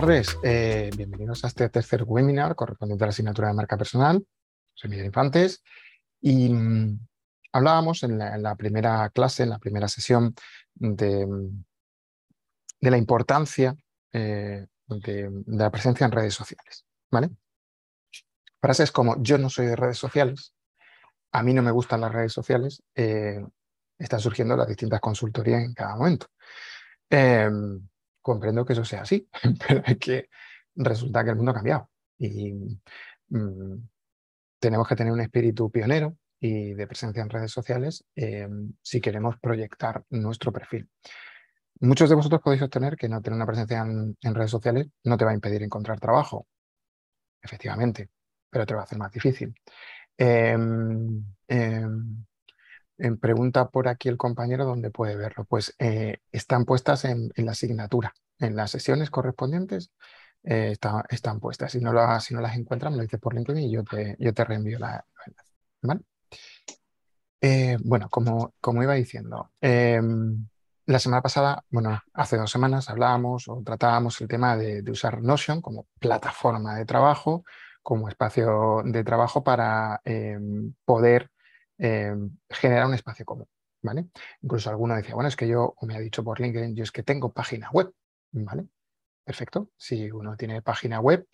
Tardes. Eh, bienvenidos a este tercer webinar correspondiente a la asignatura de marca personal. Soy Miguel Infantes y mm, hablábamos en la, primera clase, en la primera sesión, de, de la importancia eh, de, la presencia en redes sociales. ¿vale? Frases como yo no soy de redes sociales, a mí no me gustan las redes sociales, eh, están surgiendo las distintas consultorías en cada momento. Em, comprendo que eso sea así, pero es que resulta que el mundo ha cambiado y mm, tenemos que tener un espíritu pionero y de presencia en redes sociales em, si queremos proyectar nuestro perfil. Muchos de vosotros podéis obtener que no tener una presencia en, redes sociales no te va a impedir encontrar trabajo, efectivamente, pero te va a hacer más difícil. Em, en pregunta por aquí el compañero dónde puede verlo. Pues eh, están puestas en, la asignatura, en las sesiones correspondientes eh, están puestas. Si no, si no las encuentran, me lo dices por LinkedIn y yo te, yo te reenvío la, ¿vale? Eh, bueno, como, como iba diciendo, em, la semana pasada, bueno, hace dos semanas hablábamos o tratábamos el tema de, de usar Notion como plataforma de trabajo, como espacio de trabajo para em, poder eh, generar un espacio común. ¿vale? Incluso alguno decía, bueno, es que yo, me ha dicho por LinkedIn, yo es que tengo página web. ¿vale? Perfecto. Si uno tiene página web,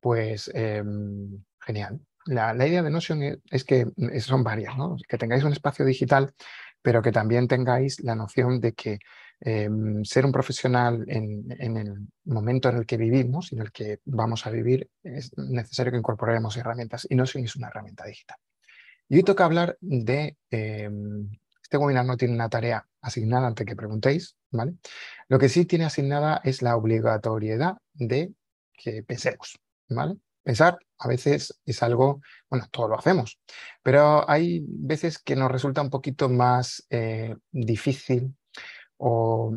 pues em, genial. La, idea de Notion es que son varias, ¿no? que tengáis un espacio digital, pero que también tengáis la noción de que em, ser un profesional en, el momento en el que vivimos, en el que vamos a vivir, es necesario que incorporemos herramientas y Notion es una herramienta digital. Y hoy toca hablar de, em, este webinar no tiene una tarea asignada antes que preguntéis, ¿vale? Lo que sí tiene asignada es la obligatoriedad de que pensemos, ¿vale? Pensar a veces es algo, bueno, todo lo hacemos, pero hay veces que nos resulta un poquito más eh, difícil o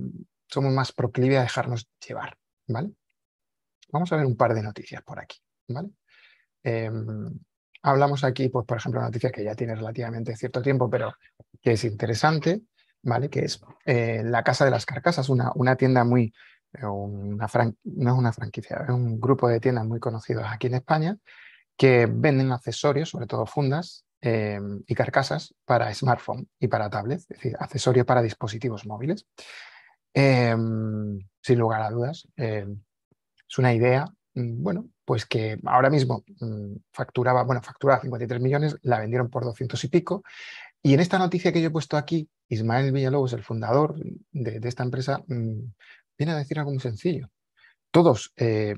somos más proclives a dejarnos llevar, ¿vale? Vamos a ver un par de noticias por aquí, ¿vale? Em, hablamos aquí, pues, por ejemplo, una noticia que ya tiene relativamente cierto tiempo, pero que es interesante, ¿vale? Que es eh, la Casa de las Carcasas, una, una tienda muy, eh, una no es una franquicia, es un grupo de tiendas muy conocidos aquí en España que venden accesorios, sobre todo fundas eh, y carcasas para smartphone y para tablets, es decir, accesorios para dispositivos móviles. sin lugar a dudas, es una idea Mm, bueno, pues que ahora mismo mm, facturaba, bueno, facturaba 53 millones, la vendieron por 200 y pico. Y en esta noticia que yo he puesto aquí, Ismael Villalobos, el fundador de, esta empresa, mm, viene a decir algo muy sencillo. Todos eh,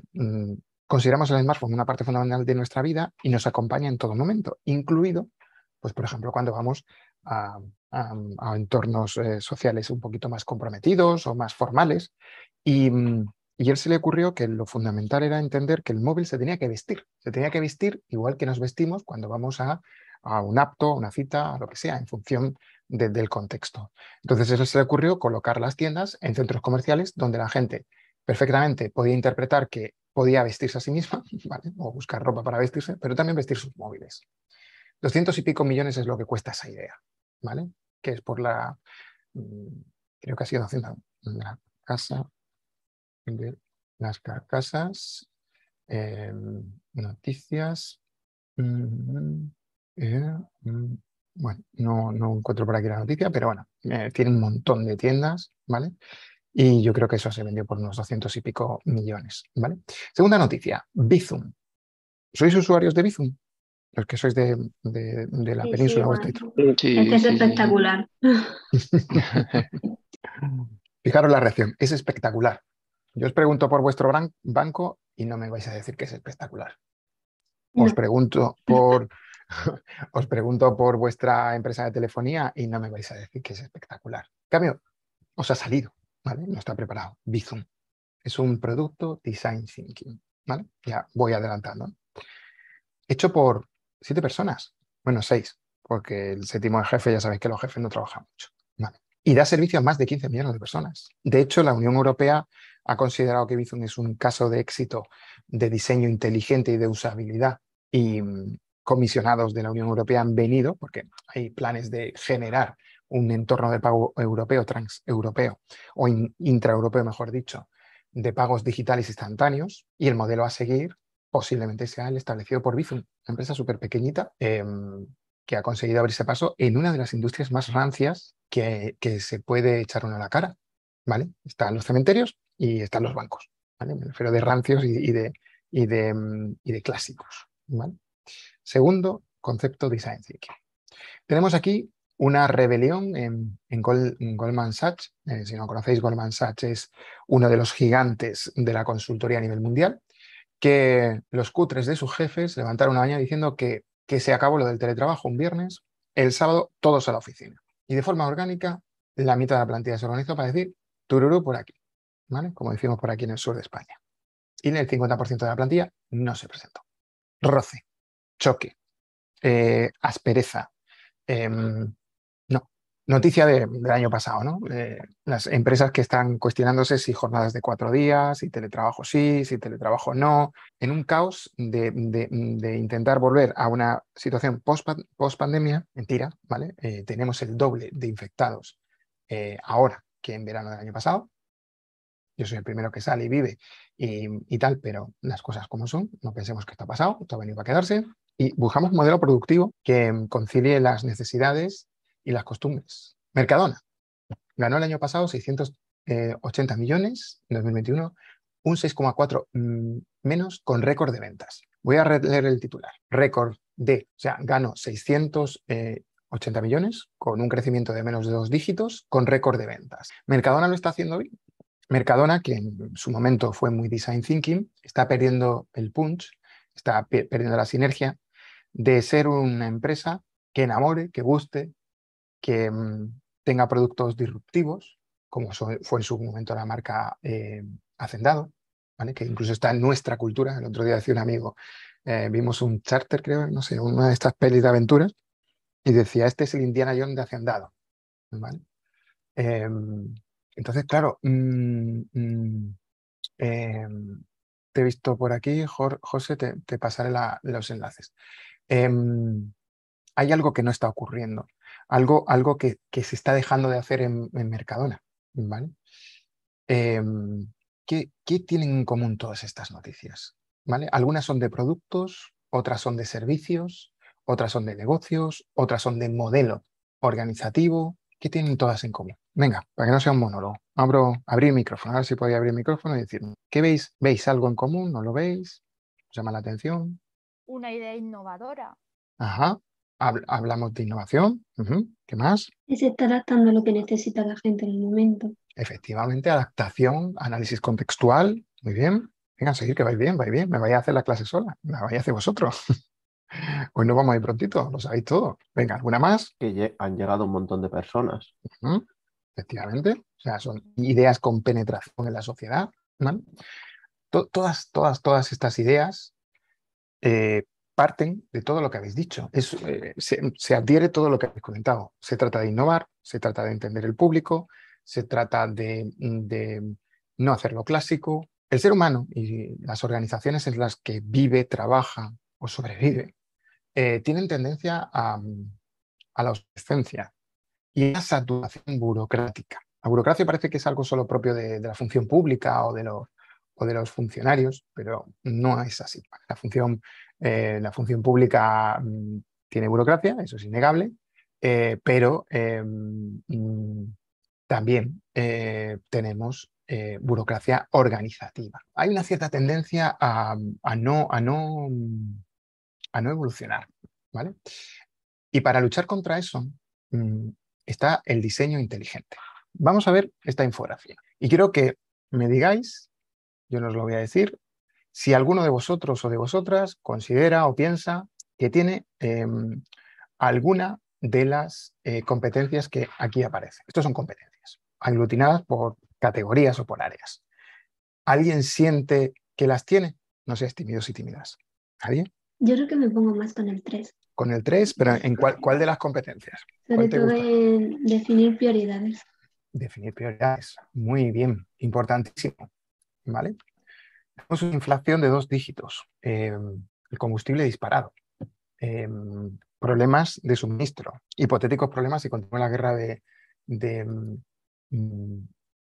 consideramos el smartphone una parte fundamental de nuestra vida y nos acompaña en todo momento, incluido, pues por ejemplo, cuando vamos a, entornos eh, sociales un poquito más comprometidos o más formales. Y, y a él se le ocurrió que lo fundamental era entender que el móvil se tenía que vestir, se tenía que vestir igual que nos vestimos cuando vamos a, un apto, a una cita, a lo que sea, en función del contexto. Entonces eso se le ocurrió colocar las tiendas en centros comerciales donde la gente perfectamente podía interpretar que podía vestirse a sí misma, o buscar ropa para vestirse, pero también vestir sus móviles. Doscientos y pico millones es lo que cuesta esa idea, ¿vale? Que es por la, mm, creo que ha sido haciendo la casa de las carcasas, em, noticias. Mm, eh, mm, bueno, no, no, encuentro por aquí la noticia, pero bueno, eh, tiene un montón de tiendas, ¿vale? Y yo creo que eso se vendió por unos 200 y pico millones, ¿vale? Segunda noticia, Bizum. ¿Sois usuarios de Bizum? Los que sois de, la península sí, es espectacular. Fijaros la reacción, es espectacular. Yo os pregunto por vuestro banco y no me vais a decir que es espectacular. Os pregunto por, os pregunto por vuestra empresa de telefonía y no me vais a decir que es espectacular. En cambio, os ha salido, ¿vale? No está preparado. Bizum. Es un producto design thinking, ¿vale? Ya voy adelantando. Hecho por siete personas. Bueno, seis, porque el séptimo jefe, ya sabéis que los jefes no trabajan mucho. ¿vale? Y da servicio a más de 15 millones de personas. De hecho, la Unión Europea ha considerado que Bizum es un caso de éxito de diseño inteligente y de usabilidad y mm, comisionados de la Unión Europea han venido, porque hay planes de generar un entorno de pago europeo, transeuropeo o intraeuropeo, mejor dicho, de pagos digitales instantáneos y el modelo a seguir posiblemente sea el establecido por Bizum, una empresa súper pequeñita em, que ha conseguido abrirse paso en una de las industrias más rancias que, se puede echar uno a la cara. ¿vale? Están los cementerios y están los bancos. ¿vale? De rancios y, de, y, de, mm, y de, clásicos. Segundo concepto, design thinking. Tenemos aquí una rebelión en, Goldman Sachs. Eh, si no conocéis, Goldman Sachs es uno de los gigantes de la consultoría a nivel mundial, que los cutres de sus jefes levantaron una mañana diciendo que, que se acabó lo del teletrabajo un viernes, el sábado todos a la oficina. Y de forma orgánica, la mitad de la plantilla se organizó para decir tururú por aquí, como decimos por aquí en el sur de España. Y el 50% de la plantilla no se presentó. Roce, choque, eh, aspereza, em, Noticia del año pasado, ¿no? las empresas que están cuestionándose si jornadas de cuatro días, si teletrabajo sí, si teletrabajo no, en un caos de, intentar volver a una situación post-pandemia, mentira, ¿vale? Eh, tenemos el doble de infectados eh, ahora que en verano del año pasado. Yo soy el primero que sale y vive y, tal, pero las cosas como son, no pensemos que esto ha pasado, esto ha venido para quedarse y buscamos un modelo productivo que concilie las necesidades y las costumbres. Mercadona ganó el año pasado 680 eh, millones en 2021, un 6,4 mm, menos con récord de ventas. Voy a leer el titular. Récord de, o sea, ganó 680 eh, millones con un crecimiento de menos de dos dígitos con récord de ventas. Mercadona lo está haciendo bien. Mercadona, que en su momento fue muy design thinking, está perdiendo el punch, está perdiendo la sinergia de ser una empresa que enamore, que guste, que mm, tenga productos disruptivos, como fue en su momento la marca eh, Hacendado, que incluso está en nuestra cultura. El otro día decía un amigo, eh, vimos un charter, creo, no sé, una de estas pelis de aventuras, y decía, este es el Indiana Jones de Hacendado. ¿vale? Em, entonces, claro, mm, mm, em, te he visto por aquí, José, te, pasaré los enlaces. Em, hay algo que no está ocurriendo algo, algo que, se está dejando de hacer en, Mercadona. ¿vale? Em, ¿qué, tienen en común todas estas noticias? ¿vale? Algunas son de productos, otras son de servicios, otras son de negocios, otras son de modelo organizativo. ¿Qué tienen todas en común? Venga, para que no sea un monólogo. Abro, abrir el micrófono, a ver si podía abrir el micrófono y decir, ¿qué veis? ¿Veis algo en común? ¿No lo veis? ¿Os llama la atención? Una idea innovadora. Ajá, hablamos de innovación. ¿Qué más? Se está adaptando a lo que necesita la gente en el momento. Efectivamente, adaptación, análisis contextual. Muy bien. Venga, seguir que vais bien, vais bien. Me vais a hacer la clase sola. La vais a hacer vosotros. Hoy no vamos a ir prontito, lo sabéis todo. Venga, ¿alguna más? Que han llegado un montón de personas. Efectivamente. O sea, son ideas con penetración en la sociedad. todas, todas, todas estas ideas eh, parten de todo lo que habéis dicho. Eh, se, adhiere todo lo que habéis comentado. Se trata de innovar, se trata de entender el público, se trata de, no hacer lo clásico. El ser humano y las organizaciones en las que vive, trabaja o sobrevive eh, tienen tendencia a, la obsolescencia y a saturación burocrática. La burocracia parece que es algo solo propio de, la función pública o de, los, funcionarios, pero no es así. La función eh, la función pública mm, tiene burocracia, eso es innegable, eh, pero mm, también tenemos burocracia organizativa. Hay una cierta tendencia a, no, a, no, a no evolucionar. ¿vale? Y para luchar contra eso mm, está el diseño inteligente. Vamos a ver esta infografía. Y quiero que me digáis, yo no os lo voy a decir, si alguno de vosotros o de vosotras considera o piensa que tiene em, alguna de las eh, competencias que aquí aparecen. Estas son competencias, aglutinadas por categorías o por áreas. ¿Alguien siente que las tiene? No seas tímidos y tímidas. ¿Alguien? Yo creo que me pongo más con el 3. Con el 3, pero ¿en cuál, cuál de las competencias? Sobre todo en definir prioridades. Definir prioridades. Muy bien, importantísimo. ¿Vale? Tenemos una inflación de dos dígitos, em, el combustible disparado, em, problemas de suministro, hipotéticos problemas si continúa la guerra de, mm,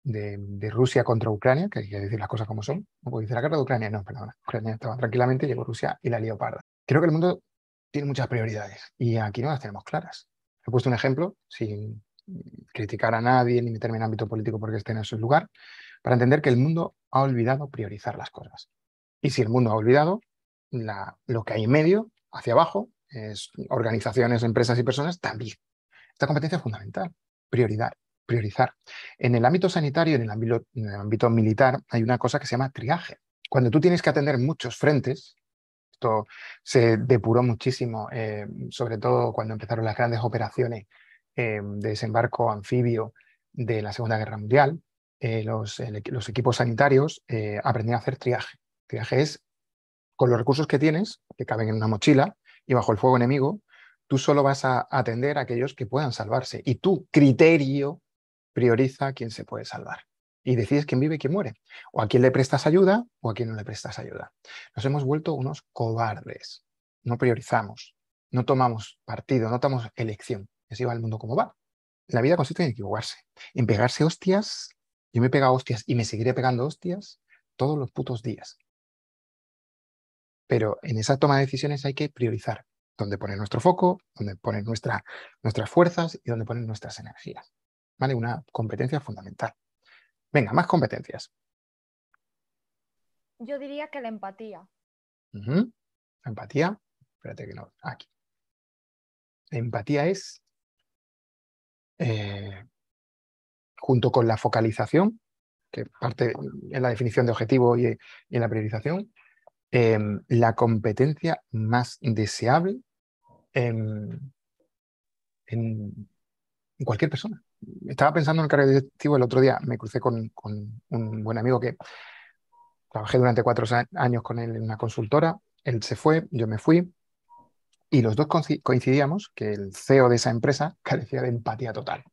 de, Rusia contra Ucrania, que hay que decir las cosas como son. Puedo decir la guerra de Ucrania, no, perdona. Ucrania estaba tranquilamente, llegó Rusia y la lió parda. Creo que el mundo tiene muchas prioridades y aquí no las tenemos claras. He puesto un ejemplo sin criticar a nadie ni meterme en ámbito político porque esté en ese lugar, para entender que el mundo ha olvidado priorizar las cosas. Y si el mundo ha olvidado, lo que hay en medio, hacia abajo, es organizaciones, empresas y personas también. Esta competencia es fundamental, prioridad, priorizar. En el ámbito sanitario, en el ámbito, en el ámbito militar, hay una cosa que se llama triaje. Cuando tú tienes que atender muchos frentes, esto se depuró muchísimo, eh, sobre todo cuando empezaron las grandes operaciones eh, de desembarco anfibio de la Segunda Guerra Mundial, eh, los, los, equipos sanitarios aprendían a hacer triaje. Triaje es con los recursos que tienes, que caben en una mochila, y bajo el fuego enemigo, tú solo vas a atender a aquellos que puedan salvarse. Y tu criterio prioriza a quién se puede salvar. Y decides quién vive y quién muere. O a quién le prestas ayuda o a quién no le prestas ayuda. Nos hemos vuelto unos cobardes. No priorizamos, no tomamos partido, no tomamos elección. Así va el mundo como va. La vida consiste en equivocarse, en pegarse hostias. Yo me he pegado hostias y me seguiré pegando hostias todos los putos días. Pero en esa toma de decisiones hay que priorizar dónde poner nuestro foco, dónde poner nuestra, nuestras fuerzas y dónde poner nuestras energías. ¿Vale? Una competencia fundamental. Venga, más competencias. Yo diría que la empatía. La empatía, espérate que no, aquí. La empatía es, eh, junto con la focalización, que parte en la definición de objetivo y en la priorización, Em, la competencia más deseable en, cualquier persona. Estaba pensando en el cargo directivo el otro día, me crucé con, un buen amigo que trabajé durante cuatro años con él en una consultora, él se fue, yo me fui, y los dos coincidíamos que el CEO de esa empresa carecía de empatía total.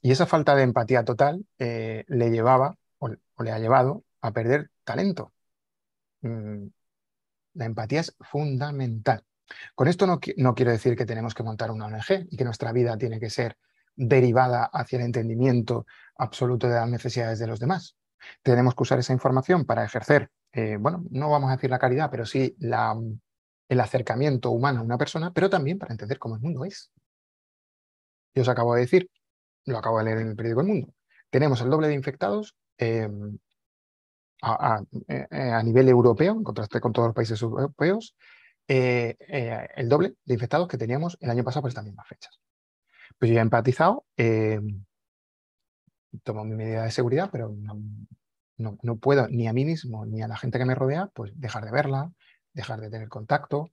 Y esa falta de empatía total eh, le llevaba o, le ha llevado a perder talento. Mm, la empatía es fundamental. Con esto no, quiero decir que tenemos que montar una ONG y que nuestra vida tiene que ser derivada hacia el entendimiento absoluto de las necesidades de los demás. Tenemos que usar esa información para ejercer, eh, bueno, no vamos a decir la caridad, pero sí la, el acercamiento humano a una persona, pero también para entender cómo el mundo es. Yo os acabo de decir, lo acabo de leer en el periódico El Mundo, tenemos el doble de infectados eh, eh, a, nivel europeo, en contraste con todos los países europeos, eh, el doble de infectados que teníamos el año pasado por estas mismas fechas. Pues yo ya he empatizado, tomo mi medida de seguridad, pero no, no, puedo ni a mí mismo ni a la gente que me rodea, pues dejar de verla, dejar de tener contacto.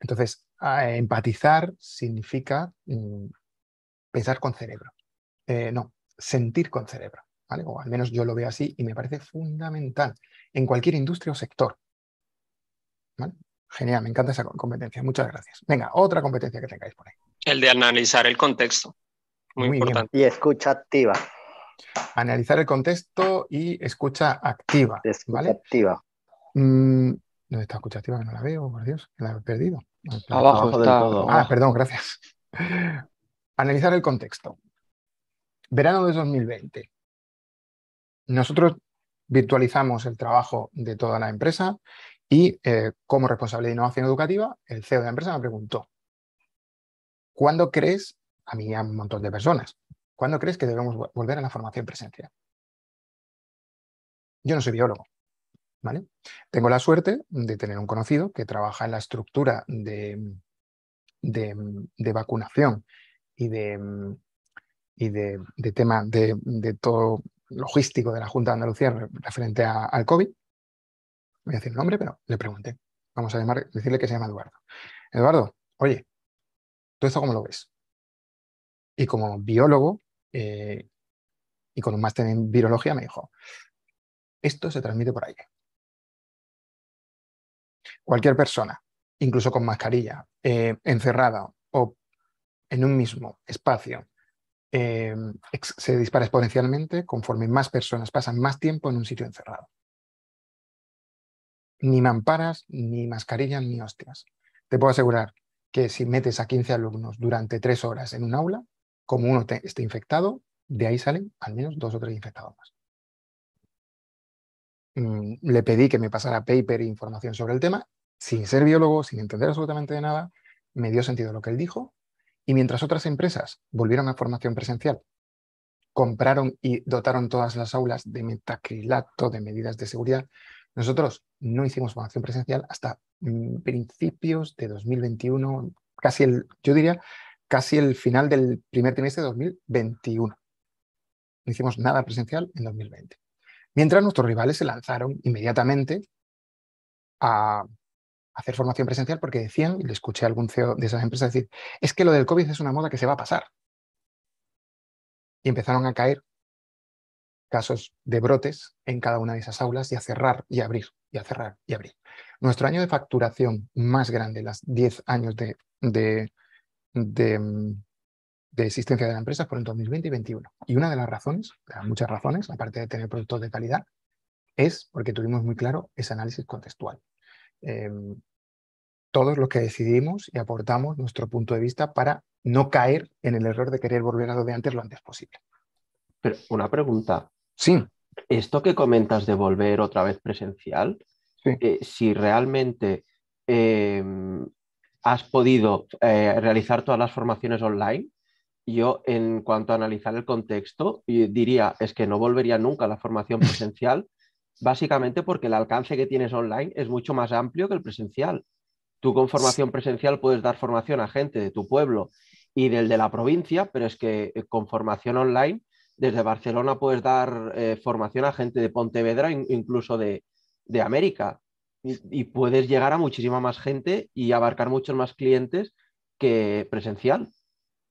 Entonces, empatizar significa mm, pensar con cerebro. no, sentir con cerebro. O al menos yo lo veo así y me parece fundamental en cualquier industria o sector. Genial, me encanta esa competencia. Muchas gracias. Venga, otra competencia que tengáis por ahí. El de analizar el contexto. Muy, importante. Y escucha activa. Analizar el contexto y escucha activa. Escucha activa. Mm, ¿Dónde está escucha activa? Que no la veo, por Dios, la he perdido. Abajo, está. todo. Ah, perdón, gracias. Analizar el contexto. Verano de 2020. Nosotros virtualizamos el trabajo de toda la empresa y eh, como responsable de innovación educativa, el CEO de la empresa me preguntó, ¿cuándo crees, a mí y a un montón de personas, ¿cuándo crees que debemos volver a la formación presencial? Yo no soy biólogo, ¿vale? Tengo la suerte de tener un conocido que trabaja en la estructura de, de, vacunación y de, y de, tema de, de, todo logístico de la Junta de Andalucía referente al COVID. Voy a decir el nombre, pero le pregunté. Vamos a llamar, decirle que se llama Eduardo. Eduardo, oye, ¿tú esto cómo lo ves? Y como biólogo eh, y con un máster en virología me dijo, esto se transmite por aire. Cualquier persona, incluso con mascarilla, eh, encerrada o en un mismo espacio Em, se dispara exponencialmente conforme más personas pasan más tiempo en un sitio encerrado. Ni mamparas, ni mascarillas, ni hostias. Te puedo asegurar que si metes a 15 alumnos durante tres horas en un aula, como uno esté infectado, de ahí salen al menos dos o tres infectados más. Mm, le pedí que me pasara paper e información sobre el tema, sin ser biólogo, sin entender absolutamente de nada, me dio sentido lo que él dijo, y mientras otras empresas volvieron a formación presencial, compraron y dotaron todas las aulas de metacrilato, de medidas de seguridad, nosotros no hicimos formación presencial hasta mm, principios de 2021, casi el, yo diría, casi el final del primer trimestre de 2021. No hicimos nada presencial en 2020. Mientras nuestros rivales se lanzaron inmediatamente a hacer formación presencial porque decían, y le escuché a algún CEO de esas empresas decir, es que lo del COVID es una moda que se va a pasar. Y empezaron a caer casos de brotes en cada una de esas aulas y a cerrar y abrir, y a cerrar y abrir. Nuestro año de facturación más grande, las 10 años de, de, mm, de existencia de la empresa fueron 2020 y 2021. Y una de las razones, muchas razones, aparte de tener productos de calidad, es porque tuvimos muy claro ese análisis contextual. Em, todos los que decidimos y aportamos nuestro punto de vista para no caer en el error de querer volver a lo de antes lo antes posible. Pero una pregunta. Sí. Esto que comentas de volver otra vez presencial, eh, si realmente em, has podido eh, realizar todas las formaciones online, yo, en cuanto a analizar el contexto, diría es que no volvería nunca a la formación presencial, básicamente porque el alcance que tienes online es mucho más amplio que el presencial. Tú con formación presencial puedes dar formación a gente de tu pueblo y del de la provincia, pero es que eh, con formación online, desde Barcelona puedes dar eh, formación a gente de Pontevedra, incluso de, América, y puedes llegar a muchísima más gente y abarcar muchos más clientes que presencial.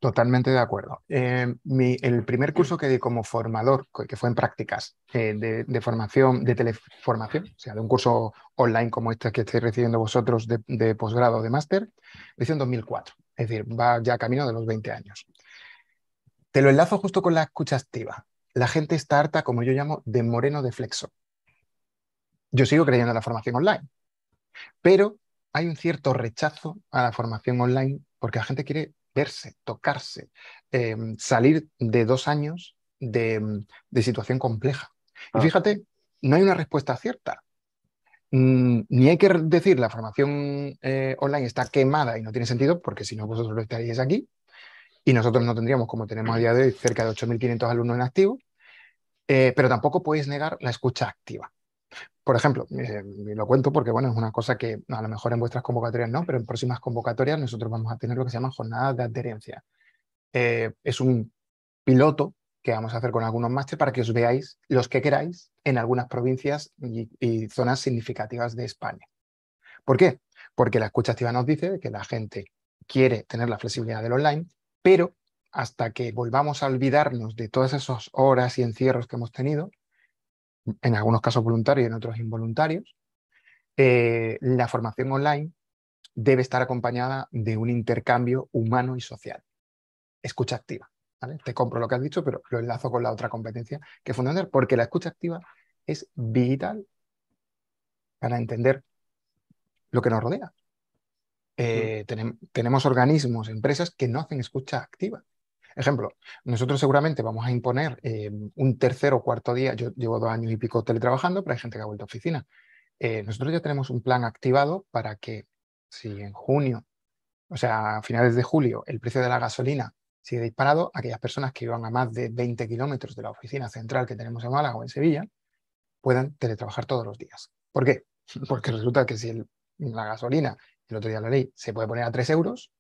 Totalmente de acuerdo. Eh, el primer curso que di como formador, que fue en prácticas eh, de, formación, de teleformación, o sea, de un curso online como este que estáis recibiendo vosotros de, posgrado o de máster, lo hice en 2004. Es decir, va ya camino de los 20 años. Te lo enlazo justo con la escucha activa. La gente está harta, como yo llamo, de moreno de flexo. Yo sigo creyendo en la formación online, pero hay un cierto rechazo a la formación online porque la gente quiere verse, tocarse, em, salir de dos años de, em, situación compleja. Y fíjate, no hay una respuesta cierta. Mm, ni hay que decir la formación eh, online está quemada y no tiene sentido, porque si no vosotros lo estaríais aquí, y nosotros no tendríamos, como tenemos a día de hoy, cerca de 8.500 alumnos en activo, eh, pero tampoco podéis negar la escucha activa. Por ejemplo, eh, lo cuento porque bueno, es una cosa que a lo mejor en vuestras convocatorias no, pero en próximas convocatorias nosotros vamos a tener lo que se llama jornadas de adherencia. Eh, es un piloto que vamos a hacer con algunos másteres para que os veáis los que queráis en algunas provincias y, zonas significativas de España. ¿Por qué? Porque la escucha activa nos dice que la gente quiere tener la flexibilidad del online, pero hasta que volvamos a olvidarnos de todas esas horas y encierros que hemos tenido, en algunos casos voluntarios y en otros involuntarios, eh, la formación online debe estar acompañada de un intercambio humano y social. Escucha activa. Te compro lo que has dicho, pero lo enlazo con la otra competencia que es fundamental, porque la escucha activa es vital para entender lo que nos rodea. Eh, tenemos organismos, empresas que no hacen escucha activa. Ejemplo, nosotros seguramente vamos a imponer eh, un tercer o cuarto día, yo llevo dos años y pico teletrabajando, pero hay gente que ha vuelto a oficina. Eh, nosotros ya tenemos un plan activado para que si en junio, o sea, a finales de julio, el precio de la gasolina sigue disparado, aquellas personas que vivan a más de 20 kilómetros de la oficina central que tenemos en Málaga o en Sevilla, puedan teletrabajar todos los días. ¿Por qué? Porque resulta que si la gasolina, el otro día la ley, se puede poner a 3 euros,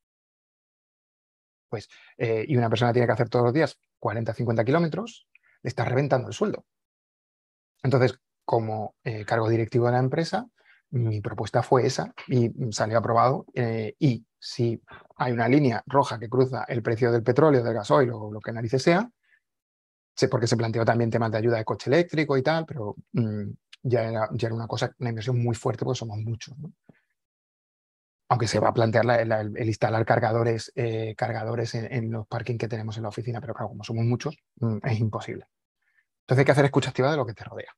pues, eh, y una persona tiene que hacer todos los días 40, 50 kilómetros, le está reventando el sueldo. Entonces, como eh, cargo directivo de la empresa, mi propuesta fue esa y salió aprobado. Eh, y si hay una línea roja que cruza el precio del petróleo, del gasoil o lo que narices sea, sé porque se planteó también temas de ayuda de coche eléctrico y tal, pero mm, ya, era, ya, era, una cosa, una inversión muy fuerte porque somos muchos. Aunque se va a plantear el, instalar cargadores, eh, cargadores en, los parking que tenemos en la oficina, pero claro, como somos muchos, mm, es imposible. Entonces hay que hacer escucha activa de lo que te rodea.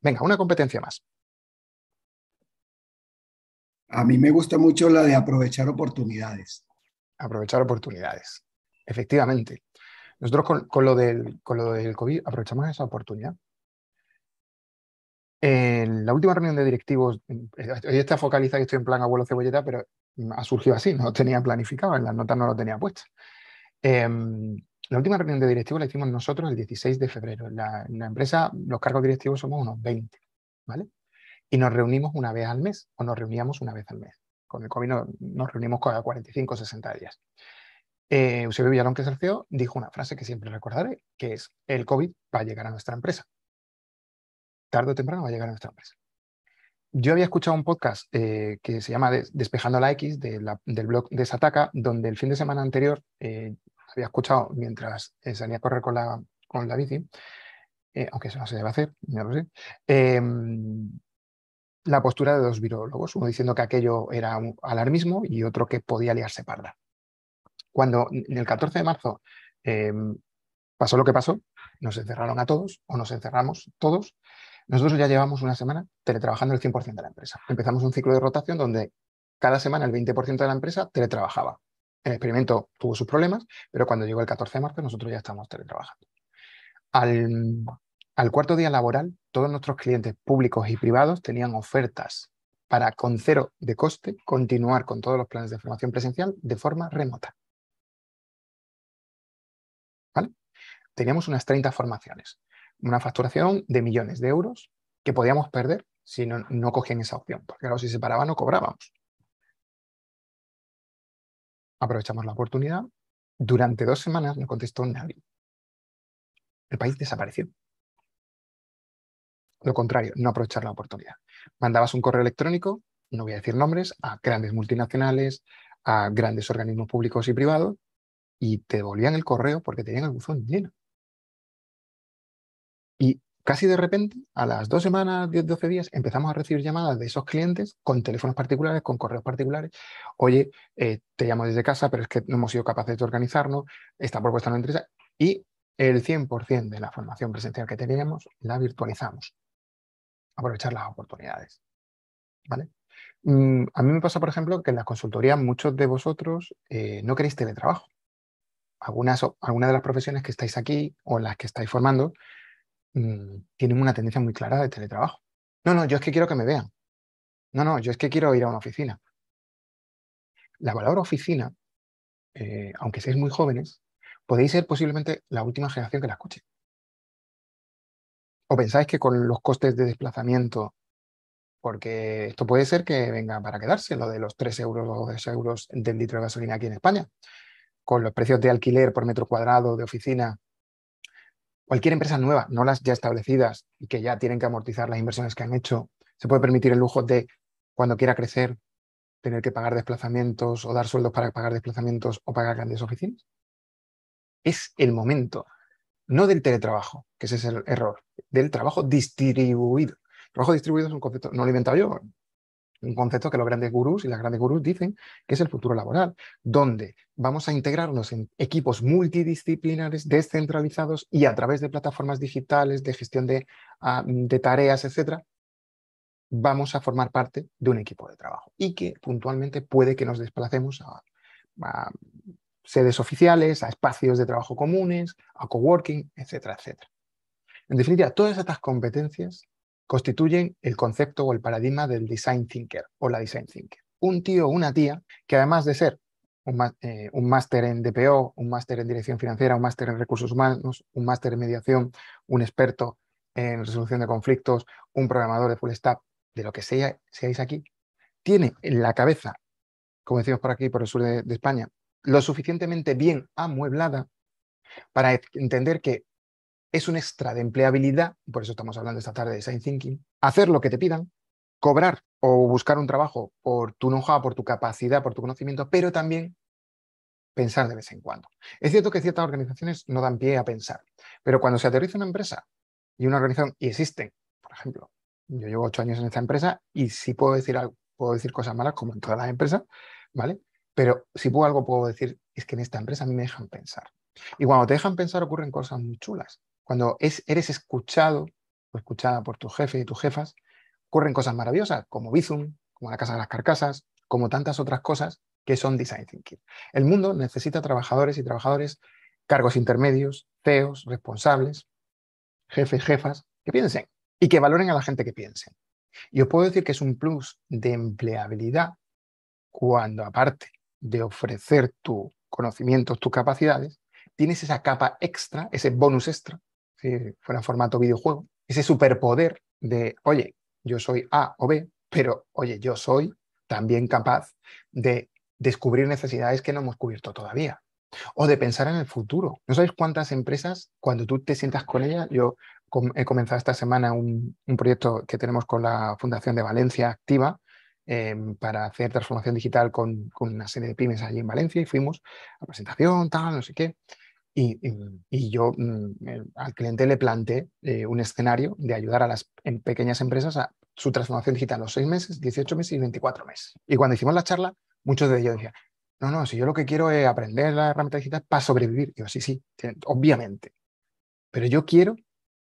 Venga, una competencia más. A mí me gusta mucho la de aprovechar oportunidades. Aprovechar oportunidades. Efectivamente. Nosotros con, lo del, con lo del COVID aprovechamos esa oportunidad. En la última reunión de directivos, hoy está focalizada y estoy en plan abuelo cebolleta, pero ha surgido así, no lo tenía planificado, en las notas no lo tenía puesto. Em, la última reunión de directivos la hicimos nosotros el 16 de febrero. En la, empresa, los cargos directivos somos unos 20, ¿vale? Y nos reunimos una vez al mes, o nos reuníamos una vez al mes. Con el COVID nos reunimos cada 45 o 60 días. Eh, Eusebio Villalón, que es CEO, dijo una frase que siempre recordaré, que es, el COVID va a llegar a nuestra empresa. Tarde o temprano va a llegar a nuestra empresa. Yo había escuchado un podcast eh, que se llama Despejando la X del blog de Sataka, donde el fin de semana anterior eh, había escuchado mientras salía a correr con la, con la bici, aunque eso no se debe hacer, ya lo sé, em, la postura de dos virólogos, uno diciendo que aquello era un alarmismo y otro que podía liarse parda. Cuando el 14 de marzo em, pasó lo que pasó, nos encerraron a todos o nos encerramos todos, nosotros ya llevamos una semana teletrabajando el 100% de la empresa. Empezamos un ciclo de rotación donde cada semana el 20% de la empresa teletrabajaba. El experimento tuvo sus problemas, pero cuando llegó el 14 de marzo nosotros ya estamos teletrabajando. Al, cuarto día laboral, todos nuestros clientes públicos y privados tenían ofertas para, con cero de coste, continuar con todos los planes de formación presencial de forma remota. Teníamos unas 30 formaciones, una facturación de millones de euros que podíamos perder si no, no cogían esa opción, porque claro, si se paraba no cobrábamos. Aprovechamos la oportunidad. Durante dos semanas no contestó nadie. El país desapareció. Lo contrario, no aprovechar la oportunidad. Mandabas un correo electrónico, no voy a decir nombres, a grandes multinacionales, a grandes organismos públicos y privados, y te devolvían el correo porque tenían el buzón lleno. Y casi de repente, a las dos semanas, 10, 12 días, empezamos a recibir llamadas de esos clientes con teléfonos particulares, con correos particulares. Oye, eh, te llamo desde casa, pero es que no hemos sido capaces de organizarnos, esta propuesta no interesa. Y el 100% de la formación presencial que teníamos la virtualizamos. Aprovechar las oportunidades. ¿Vale? Mm, a mí me pasa, por ejemplo, que en la consultoría muchos de vosotros eh, no queréis teletrabajo algunas, algunas de las profesiones que estáis aquí o las que estáis formando mm, tienen una tendencia muy clara de teletrabajo. No, no, yo es que quiero que me vean. No, no, yo es que quiero ir a una oficina. La palabra oficina, eh, aunque seáis muy jóvenes, podéis ser posiblemente la última generación que la escuche. ¿O pensáis que con los costes de desplazamiento, porque esto puede ser que venga para quedarse, lo de los 3 euros o 2 euros del litro de gasolina aquí en España, con los precios de alquiler por metro cuadrado de oficina, cualquier empresa nueva, no las ya establecidas y que ya tienen que amortizar las inversiones que han hecho, se puede permitir el lujo de, cuando quiera crecer, tener que pagar desplazamientos o dar sueldos para pagar desplazamientos o pagar grandes oficinas? Es el momento, no del teletrabajo, que ese es el error, del trabajo distribuido. El trabajo distribuido es un concepto, no lo he inventado yo, un concepto que los grandes gurús y las grandes gurús dicen que es el futuro laboral, donde vamos a integrarnos en equipos multidisciplinares, descentralizados y a través de plataformas digitales, de gestión de, ah, tareas, etcétera, vamos a formar parte de un equipo de trabajo y que puntualmente puede que nos desplacemos a, a sedes oficiales, a espacios de trabajo comunes, a coworking, etcétera, etcétera. En definitiva, todas estas competencias constituyen el concepto o el paradigma del design thinker o la design thinker. Un tío o una tía que además de ser eh, un, máster en DPO, un máster en dirección financiera, un máster en recursos humanos, un máster en mediación, un experto en resolución de conflictos, un programador de full stack, de lo que sea, seáis aquí, tiene en la cabeza, como decimos por aquí, por el sur de España, lo suficientemente bien amueblada para entender que es un extra de empleabilidad, por eso estamos hablando esta tarde de design thinking, hacer lo que te pidan, cobrar o buscar un trabajo por tu know-how, por tu capacidad, por tu conocimiento, pero también pensar de vez en cuando. Es cierto que ciertas organizaciones no dan pie a pensar, pero cuando se aterriza una empresa y una organización, y existen, por ejemplo, yo llevo ocho años en esta empresa y si puedo decir algo, puedo decir cosas malas como en todas las empresas, ¿vale? Pero si puedo algo puedo decir, es que en esta empresa a mí me dejan pensar. Y cuando te dejan pensar ocurren cosas muy chulas. Cuando eres escuchado o escuchada por tu jefe y tus jefas, ocurren cosas maravillosas, como Bizum, como la Casa de las Carcasas, como tantas otras cosas que son design thinking. El mundo necesita trabajadores y trabajadores cargos intermedios, CEOs, responsables, jefes, jefas, que piensen y que valoren a la gente que piense. Y os puedo decir que es un plus de empleabilidad cuando aparte de ofrecer tu conocimientos, tus capacidades, tienes esa capa extra, ese bonus extra, si fuera formato videojuego, ese superpoder de, oye, yo soy A o B, pero oye, yo soy también capaz de descubrir necesidades que no hemos cubierto todavía. O de pensar en el futuro. ¿No sabéis cuántas empresas, cuando tú te sientas con ellas, yo he comenzado esta semana un, proyecto que tenemos con la Fundación de Valencia Activa em, para hacer transformación digital con, una serie de pymes allí en Valencia y fuimos a presentación, tal, no sé qué. Y, yo mm, al cliente le planteé eh, un escenario de ayudar a las pequeñas empresas a su transformación digital los seis meses, 18 meses y 24 meses. Y cuando hicimos la charla, muchos de ellos decían, no, no, si yo lo que quiero es aprender la herramienta digital para sobrevivir. Y yo, sí, sí, obviamente. Pero yo quiero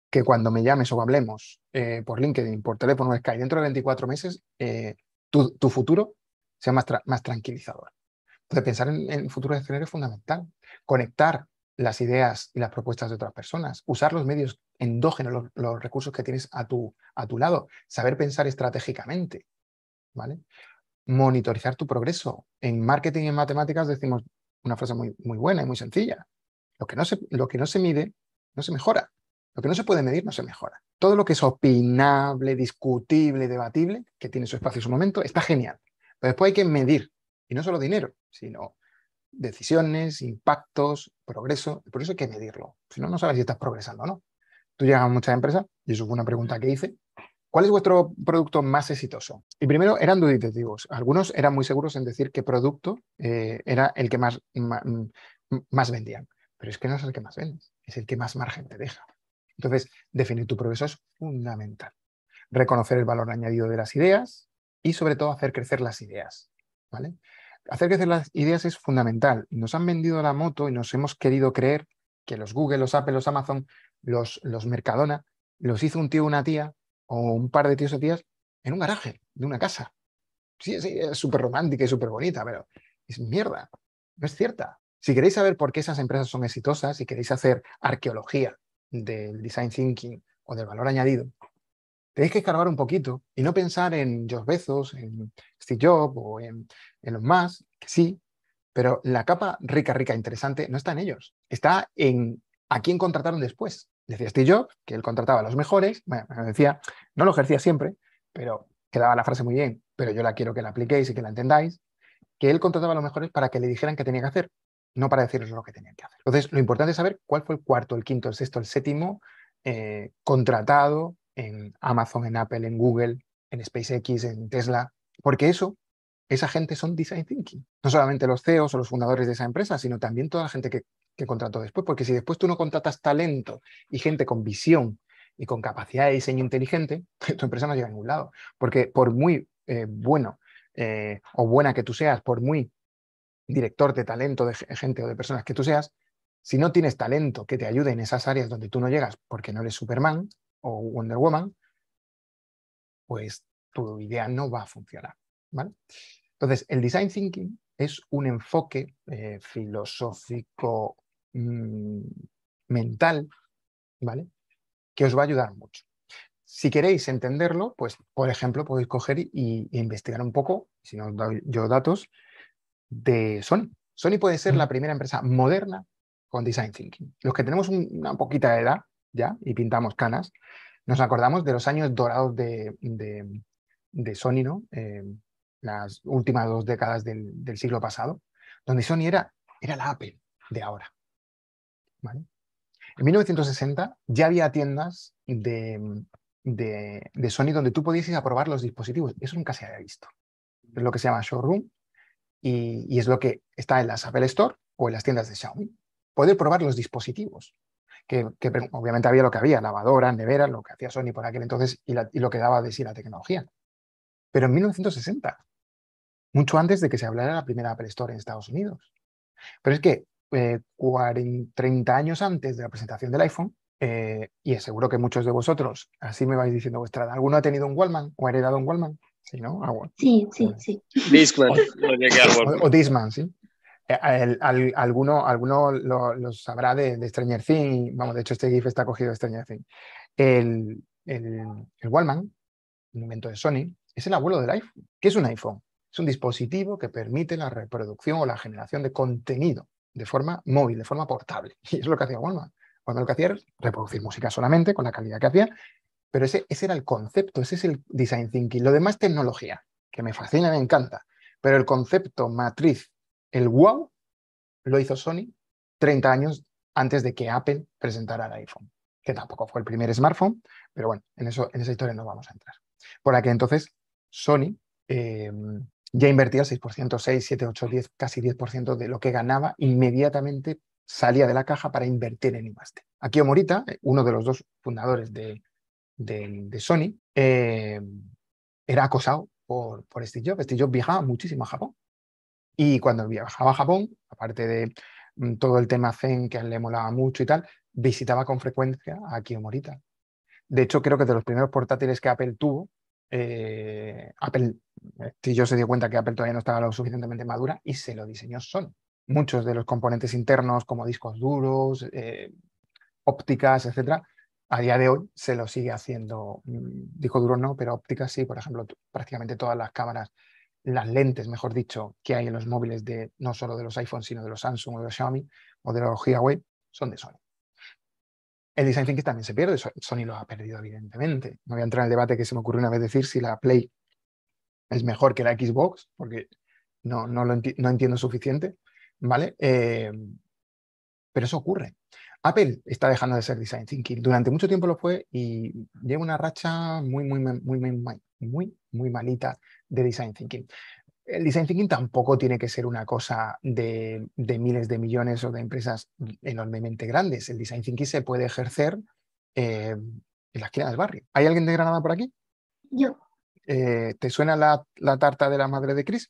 que cuando me llames o hablemos eh, por LinkedIn, por teléfono o Skype dentro de 24 meses, eh, tu, futuro sea más, más tranquilizador. Entonces, pensar en, el futuro de escenario es fundamental. Conectar las ideas y las propuestas de otras personas, usar los medios endógenos, los, recursos que tienes a tu, a tu lado, saber pensar estratégicamente, ¿vale? Monitorizar tu progreso. En marketing y en matemáticas decimos una frase muy, muy buena y muy sencilla. Lo que, no se, lo que no se mide, no se mejora. Lo que no se puede medir no se mejora. Todo lo que es opinable, discutible, debatible, que tiene su espacio y su momento, está genial. Pero después hay que medir, y no solo dinero, sino decisiones, impactos, progreso. Por eso hay que medirlo. Si no, no sabes si estás progresando o no. Tú llegas a muchas empresas, y eso fue una pregunta que hice. ¿Cuál es vuestro producto más exitoso? Y primero eran duditativos. Algunos eran muy seguros en decir qué producto eh, era el que más, más, vendían. Pero es que no es el que más vendes, es el que más margen te deja. Entonces, definir tu progreso es fundamental. Reconocer el valor añadido de las ideas y sobre todo hacer crecer las ideas. ¿vale? Hacer crecer las ideas es fundamental. Nos han vendido la moto y nos hemos querido creer que los Google, los Apple, los Amazon, los, los Mercadona, los hizo un tío una tía o un par de tíos o tías en un garaje de una casa. Sí, sí, es súper romántica y súper bonita, pero es mierda. No es cierta. Si queréis saber por qué esas empresas son exitosas, si queréis hacer arqueología del design thinking o del valor añadido, tenéis que escarbar un poquito y no pensar en George Bezos, en Steve Jobs o en, los más, que sí, pero la capa rica, rica, interesante no está en ellos, está en a quién contrataron después. Decía Steve Jobs que él contrataba a los mejores, bueno, decía, no lo ejercía siempre, pero quedaba la frase muy bien, pero yo la quiero que la apliquéis y que la entendáis, que él contrataba a los mejores para que le dijeran qué tenía que hacer no para decirles lo que tenían que hacer. Entonces, lo importante es saber cuál fue el cuarto, el quinto, el sexto, el séptimo eh, contratado en Amazon, en Apple, en Google, en SpaceX, en Tesla, porque eso, esa gente son design thinking. No solamente los CEOs o los fundadores de esa empresa, sino también toda la gente que, que contrató después, porque si después tú no contratas talento y gente con visión y con capacidad de diseño inteligente, tu empresa no llega a ningún lado. Porque por muy eh, bueno eh, o buena que tú seas, por muy director de talento de gente o de personas que tú seas, si no tienes talento que te ayude en esas áreas donde tú no llegas porque no eres Superman o Wonder Woman, pues tu idea no va a funcionar. ¿vale? Entonces, el design thinking es un enfoque eh, filosófico mm, mental, ¿vale? Que os va a ayudar mucho. Si queréis entenderlo, pues, por ejemplo, podéis coger y, investigar un poco, si no os doy yo datos, de Sony. Sony puede ser la primera empresa moderna con design thinking. Los que tenemos una poquita de edad ya y pintamos canas, nos acordamos de los años dorados de, de, Sony, ¿no? Eh, las últimas dos décadas del, siglo pasado, donde Sony era, era la Apple de ahora. ¿vale? En 1960 ya había tiendas de, de, Sony donde tú podías probar los dispositivos. Eso nunca se había visto. Es lo que se llama showroom y, es lo que está en las Apple Store o en las tiendas de Xiaomi. Poder probar los dispositivos, que, obviamente había lo que había, lavadora, nevera, lo que hacía Sony por aquel entonces y, lo que daba de sí la tecnología. Pero en 1960, mucho antes de que se hablara la primera Apple Store en Estados Unidos. Pero es que 30 eh, años antes de la presentación del iPhone, eh, y seguro que muchos de vosotros, así me vais diciendo vuestra edad, ¿alguno ha tenido un Wallman o ha heredado un Wallman? Sí, ¿no? Ah, sí, sí, sí. Discman. O, Disman, ¿sí? Eh, alguno alguno lo, sabrá de, Stranger Things, vamos, de hecho este GIF está cogido de Stranger Things. El, el, el Wallman, invento de Sony, es el abuelo del iPhone. ¿Qué es un iPhone? Es un dispositivo que permite la reproducción o la generación de contenido de forma móvil, de forma portable. Y es lo que hacía Wallman. Wallman lo que hacía era reproducir música solamente con la calidad que hacía, pero ese, ese era el concepto, ese es el design thinking. Lo demás tecnología, que me fascina, me encanta, pero el concepto matriz, el wow, lo hizo Sony 30 años antes de que Apple presentara el iPhone, que tampoco fue el primer smartphone, pero bueno, en, eso, en esa historia no vamos a entrar. Por aquí entonces Sony eh, ya invertía el 6%, 6, 7, 8, 10, casi 10% de lo que ganaba, inmediatamente salía de la caja para invertir en Imaste. Akio Morita, eh, uno de los dos fundadores de, Sony, eh, era acosado por, por Steve Jobs. Steve Jobs viajaba muchísimo a Japón. Y cuando viajaba a Japón, aparte de mm, todo el tema Zen que le molaba mucho y tal, visitaba con frecuencia a Akio Morita. De hecho, creo que de los primeros portátiles que Apple tuvo, eh, Apple, yo se dio cuenta que Apple todavía no estaba lo suficientemente madura y se lo diseñó Sony. Muchos de los componentes internos, como discos duros, eh, ópticas, etcétera, a día de hoy se lo sigue haciendo. Mm, discos duros no, pero ópticas sí. Por ejemplo, prácticamente todas las cámaras, las lentes, mejor dicho, que hay en los móviles de no solo de los iPhones, sino de los Samsung o de los Xiaomi o de los Huawei, son de Sony. El design thinking también se pierde, Sony lo ha perdido evidentemente. No voy a entrar en el debate que se me ocurrió una vez decir si la Play es mejor que la Xbox, porque no, no, lo no entiendo suficiente, ¿vale? Eh, pero eso ocurre. Apple está dejando de ser design thinking. Durante mucho tiempo lo fue y lleva una racha muy, muy, muy, muy, muy, muy malita de design thinking el design thinking tampoco tiene que ser una cosa de, miles de millones o de empresas enormemente grandes. El design thinking se puede ejercer eh, en la esquina del barrio. ¿Hay alguien de Granada por aquí? Yo. Eh, ¿Te suena la, tarta de la madre de Cris?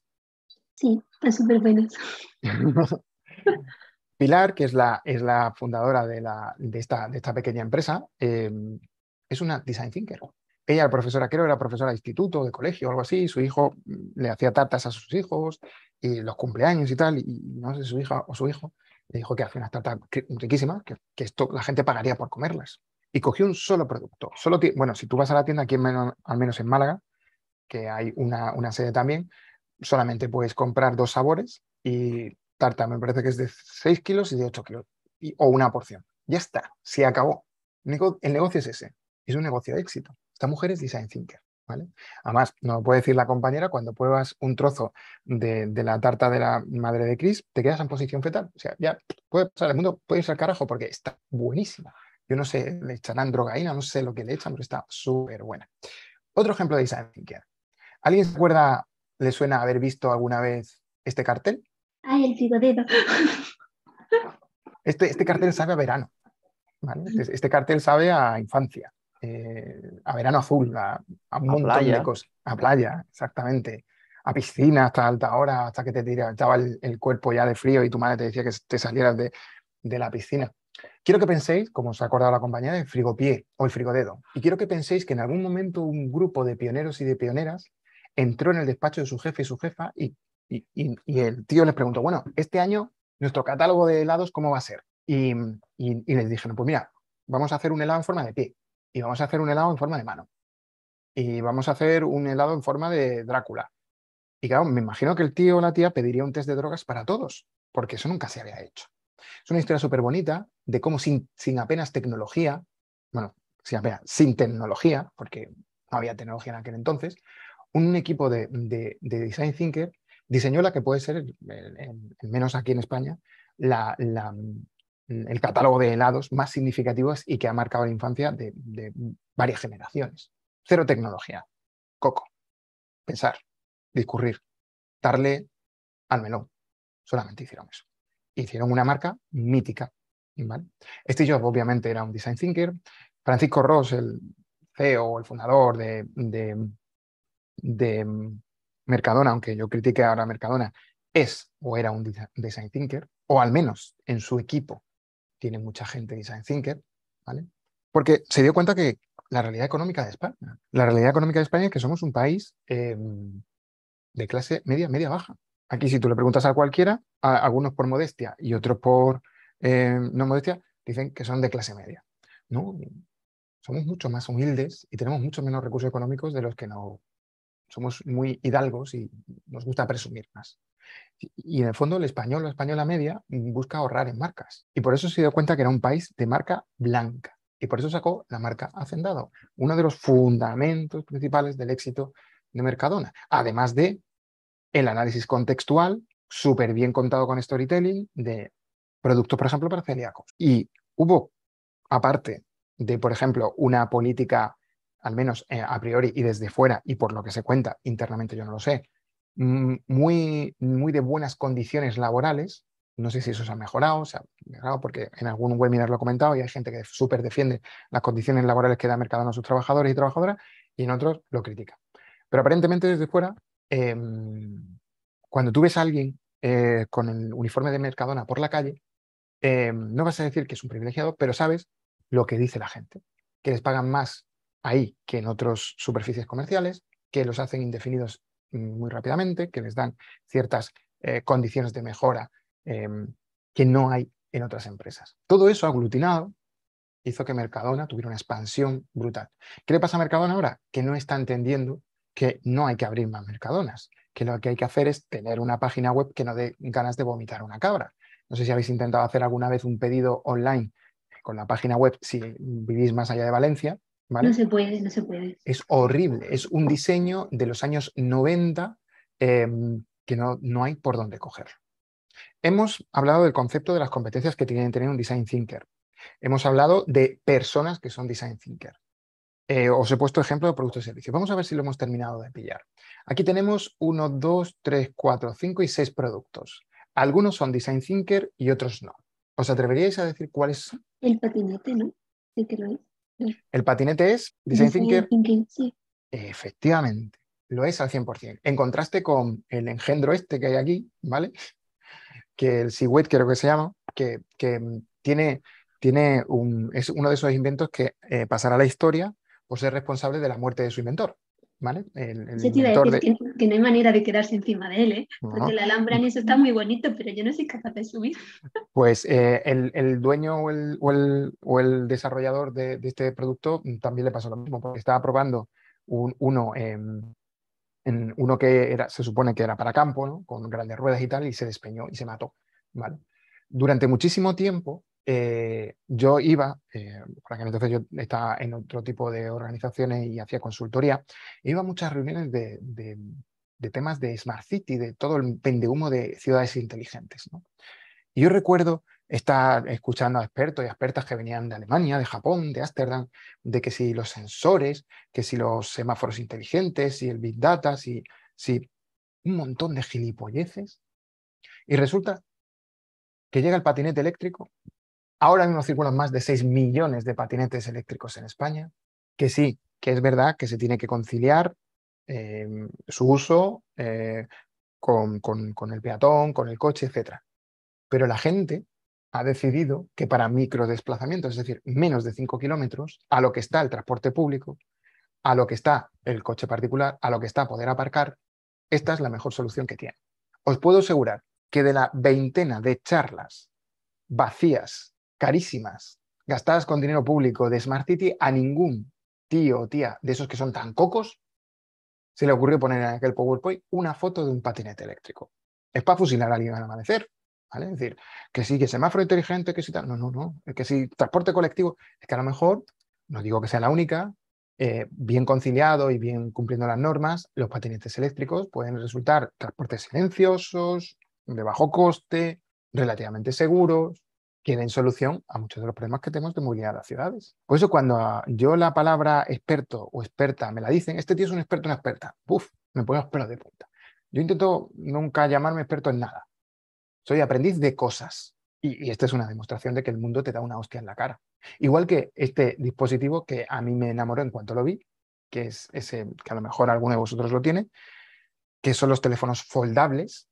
Sí, es súper buena. Pilar, que es la, es la fundadora de, la, de, esta, de esta pequeña empresa, eh, es una design thinker ella era profesora, creo, era profesora de instituto, de colegio algo así, su hijo le hacía tartas a sus hijos y los cumpleaños y tal, y no sé, su hija o su hijo le dijo que hacía unas tartas riquísimas, que, esto la gente pagaría por comerlas. Y cogió un solo producto. Solo bueno, si tú vas a la tienda aquí, al menos en Málaga, que hay una, una sede también, solamente puedes comprar dos sabores y tarta me parece que es de 6 kilos y de 8 kilos, o una porción. Ya está, se acabó. El negocio es ese, es un negocio de éxito. Esta mujer es design thinker. ¿vale? Además, no puede decir la compañera, cuando pruebas un trozo de, la tarta de la madre de Chris, te quedas en posición fetal. O sea, ya puede pasar el mundo, puede irse al carajo porque está buenísima. Yo no sé, le echarán drogaína, no sé lo que le echan, pero está súper buena. Otro ejemplo de design thinker. ¿Alguien se acuerda, le suena haber visto alguna vez este cartel? Ay, el picotito. Este, este cartel sabe a verano. ¿vale? Este, este cartel sabe a infancia. Eh, a verano azul, a, un montón playa. de cosas, a playa, exactamente, a piscina hasta alta hora, hasta que te tiraba el, el, cuerpo ya de frío y tu madre te decía que te salieras de, la piscina. Quiero que penséis, como os ha acordado la compañera, el frigopié o el frigodedo. Y quiero que penséis que en algún momento un grupo de pioneros y de pioneras entró en el despacho de su jefe y su jefa y, el tío les preguntó, bueno, este año nuestro catálogo de helados, ¿cómo va a ser? Y, les dijeron, pues mira, vamos a hacer un helado en forma de pie y vamos a hacer un helado en forma de mano. Y vamos a hacer un helado en forma de Drácula. Y claro, me imagino que el tío o la tía pediría un test de drogas para todos, porque eso nunca se había hecho. Es una historia súper bonita de cómo sin, sin, apenas tecnología, bueno, sin, apenas, sin tecnología, porque no había tecnología en aquel entonces, un equipo de, design thinker diseñó la que puede ser, al menos aquí en España, la, el catálogo de helados más significativos y que ha marcado la infancia de, varias generaciones. Cero tecnología, coco, pensar, discurrir, darle al melón. Solamente hicieron eso. Hicieron una marca mítica. ¿vale? Steve Jobs obviamente era un design thinker. Francisco Ross, el CEO, el fundador de Mercadona, aunque yo critique ahora a Mercadona, es o era un design thinker, o al menos en su equipo tiene mucha gente design thinker, ¿vale? Porque se dio cuenta que la realidad económica de España, la realidad económica de España es que somos un país em, de clase media, media baja. aquí si tú le preguntas a cualquiera, algunos por modestia y otros por eh, no modestia, dicen que son de clase media. ¿no? Somos mucho más humildes y tenemos mucho menos recursos económicos de los que no somos muy hidalgos y nos gusta presumir más. Y en el fondo el español o española media busca ahorrar en marcas. Y por eso se dio cuenta que era un país de marca blanca. Y por eso sacó la marca Hacendado, uno de los fundamentos principales del éxito de Mercadona. Además de el análisis contextual, súper bien contado con storytelling, de productos, por ejemplo, para celíacos. Y hubo, aparte de, por ejemplo, una política, al menos eh, a priori y desde fuera, y por lo que se cuenta internamente, yo no lo sé, mm, muy, muy de buenas condiciones laborales. No sé si eso se ha mejorado, se ha mejorado porque en algún webinar lo he comentado y hay gente que súper defiende las condiciones laborales que da Mercadona a sus trabajadores y trabajadoras y en otros lo critica. Pero aparentemente desde fuera, em, cuando tú ves a alguien eh, con el uniforme de Mercadona por la calle, em, no vas a decir que es un privilegiado, pero sabes lo que dice la gente, que les pagan más ahí que en otras superficies comerciales, que los hacen indefinidos mm, muy rápidamente, que les dan ciertas eh, condiciones de mejora em, que no hay en otras empresas. Todo eso aglutinado hizo que Mercadona tuviera una expansión brutal. ¿Qué le pasa a Mercadona ahora? Que no está entendiendo que no hay que abrir más Mercadonas, que lo que hay que hacer es tener una página web que no dé ganas de vomitar una cabra. No sé si habéis intentado hacer alguna vez un pedido online con la página web si vivís más allá de Valencia. ¿Vale? No se puede, no se puede. Es horrible, es un diseño de los años 90 em, que no, no hay por dónde cogerlo. Hemos hablado del concepto de las competencias que tienen que tener un design thinker. Hemos hablado de personas que son design thinker. Eh, os he puesto ejemplo de productos y servicios. Vamos a ver si lo hemos terminado de pillar. Aquí tenemos 1, 2, 3, 4, 5 y 6 productos. Algunos son design thinker y otros no. ¿Os atreveríais a decir cuáles son? El patinete, ¿no? Sí que lo es. El patinete es Design, Thinker. sí. Efectivamente, lo es al 100%. En contraste con el engendro este que hay aquí, ¿vale? Que el Seawit creo que se llama, que, tiene, tiene un, es uno de esos inventos que eh, pasará a la historia por ser responsable de la muerte de su inventor. ¿Vale? El, que, no hay manera de quedarse encima de él, ¿eh? porque el alambre en eso está muy bonito, pero yo no soy capaz de subir. Pues eh, el, dueño o el, desarrollador de, este producto también le pasó lo mismo, porque estaba probando uno, en uno que era, se supone que era para campo, con grandes ruedas y tal, y se despeñó y se mató. ¿vale? Durante muchísimo tiempo eh, yo iba, eh, entonces yo estaba en otro tipo de organizaciones y hacía consultoría, iba a muchas reuniones de, temas de Smart City, de todo el pendehumo de ciudades inteligentes. Y yo recuerdo estar escuchando a expertos y expertas que venían de Alemania, de Japón, de Ámsterdam, de que si los sensores, que si los semáforos inteligentes, si el Big Data, si, si un montón de gilipolleces. Y resulta que llega el patinete eléctrico Ahora mismo circulan más de 6 millones de patinetes eléctricos en España, que sí, que es verdad que se tiene que conciliar eh, su uso eh, con, el peatón, con el coche, etc. Pero la gente ha decidido que para microdesplazamientos, es decir, menos de 5 kilómetros, a lo que está el transporte público, a lo que está el coche particular, a lo que está poder aparcar, esta es la mejor solución que tiene. Os puedo asegurar que de la veintena de charlas vacías carísimas, gastadas con dinero público de Smart City, a ningún tío o tía de esos que son tan cocos se le ocurrió poner en aquel PowerPoint una foto de un patinete eléctrico. Es para fusilar a alguien al amanecer. ¿vale? Es decir, que sí, que semáforo inteligente, que sí tal. No, no, no. Que sí, transporte colectivo. Es que a lo mejor, no digo que sea la única, eh, bien conciliado y bien cumpliendo las normas, los patinetes eléctricos pueden resultar transportes silenciosos, de bajo coste, relativamente seguros, que den solución a muchos de los problemas que tenemos de movilidad en las ciudades. Por eso cuando yo la palabra experto o experta me la dicen, este tío es un experto una experta, ¡buf! Me pongo los pelos de punta. Yo intento nunca llamarme experto en nada. Soy aprendiz de cosas. Y, esta es una demostración de que el mundo te da una hostia en la cara. Igual que este dispositivo que a mí me enamoró en cuanto lo vi, que es ese que a lo mejor alguno de vosotros lo tiene, que son los teléfonos foldables,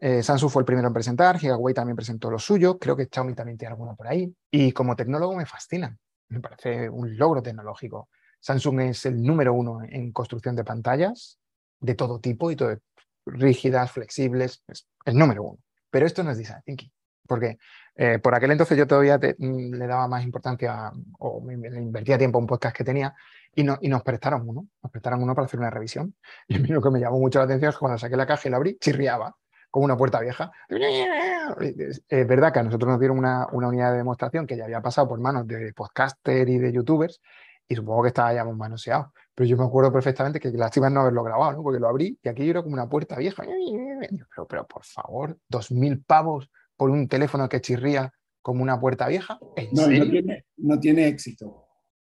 eh, Samsung fue el primero en presentar, Huawei también presentó lo suyo, creo que Xiaomi también tiene alguno por ahí. Y como tecnólogo me fascina, me parece un logro tecnológico. Samsung es el número uno en construcción de pantallas de todo tipo y todo, rígidas, flexibles, es el número uno. Pero esto no es design thinking, porque eh, por aquel entonces yo todavía mm, le daba más importancia o me, invertía tiempo en un podcast que tenía y, no, y nos prestaron uno, nos prestaron uno para hacer una revisión. Y a mí lo que me llamó mucho la atención es que cuando saqué la caja y la abrí, chirriaba como una puerta vieja. Es verdad que a nosotros nos dieron una, una, unidad de demostración que ya había pasado por manos de podcaster y de youtubers y supongo que estaba ya manoseado. Pero yo me acuerdo perfectamente que lástima no haberlo grabado, ¿no? porque lo abrí y aquí era como una puerta vieja. Pero, pero por favor, dos mil pavos por un teléfono que chirría como una puerta vieja. no, tiene, no tiene éxito.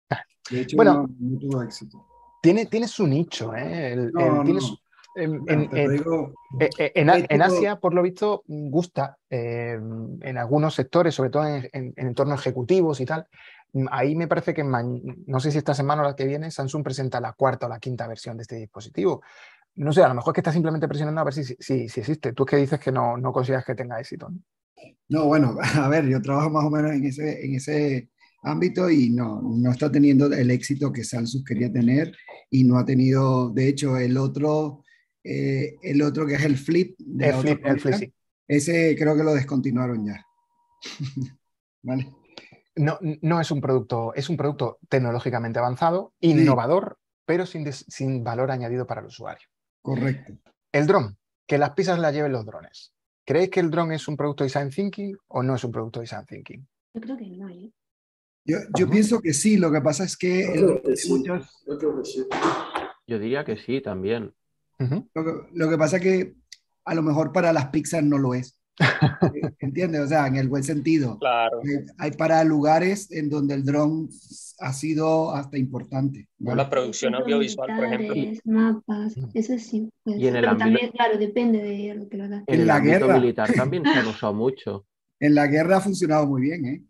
Ah. De hecho, bueno, no, tuvo éxito. Tiene, tiene su nicho, ¿eh? En, Asia, por lo visto, gusta eh, en algunos sectores, sobre todo en, en, entornos ejecutivos y tal, Mm, ahí me parece que no sé si esta semana o la que viene Samsung presenta la cuarta o la quinta versión de este dispositivo. No sé, a lo mejor es que está simplemente presionando a ver si, si, si existe. Tú que dices que no, no consideras que tenga éxito. ¿no? bueno, a ver, yo trabajo más o menos en ese, en ese ámbito y no, no está teniendo el éxito que Samsung quería tener y no ha tenido, de hecho, el otro, eh, el otro que es el Flip. el, flip, el flip, sí. Ese creo que lo descontinuaron ya. ¿Vale? no, no, es un producto, es un producto tecnológicamente avanzado, innovador, pero sin, sin, valor añadido para el usuario. Correcto. El dron, que las pizzas las lleven los drones. ¿Creéis que el dron es un producto design thinking o no es un producto design thinking? Yo creo que no. ¿eh? Yo, yo pienso que sí, lo que pasa es que, Yo diría que sí también. Lo, que, lo que pasa es que a lo mejor para las pizzas no lo es. ¿Entiendes? O sea, en el buen sentido. Claro. Eh, hay para lugares en donde el dron ha sido hasta importante. La producción audiovisual, por ejemplo. Mapas, eso sí. Pues. Y en el también, claro, depende de lo que lo haga. En, la guerra militar también se ha usado mucho. En la guerra ha funcionado muy bien, ¿eh?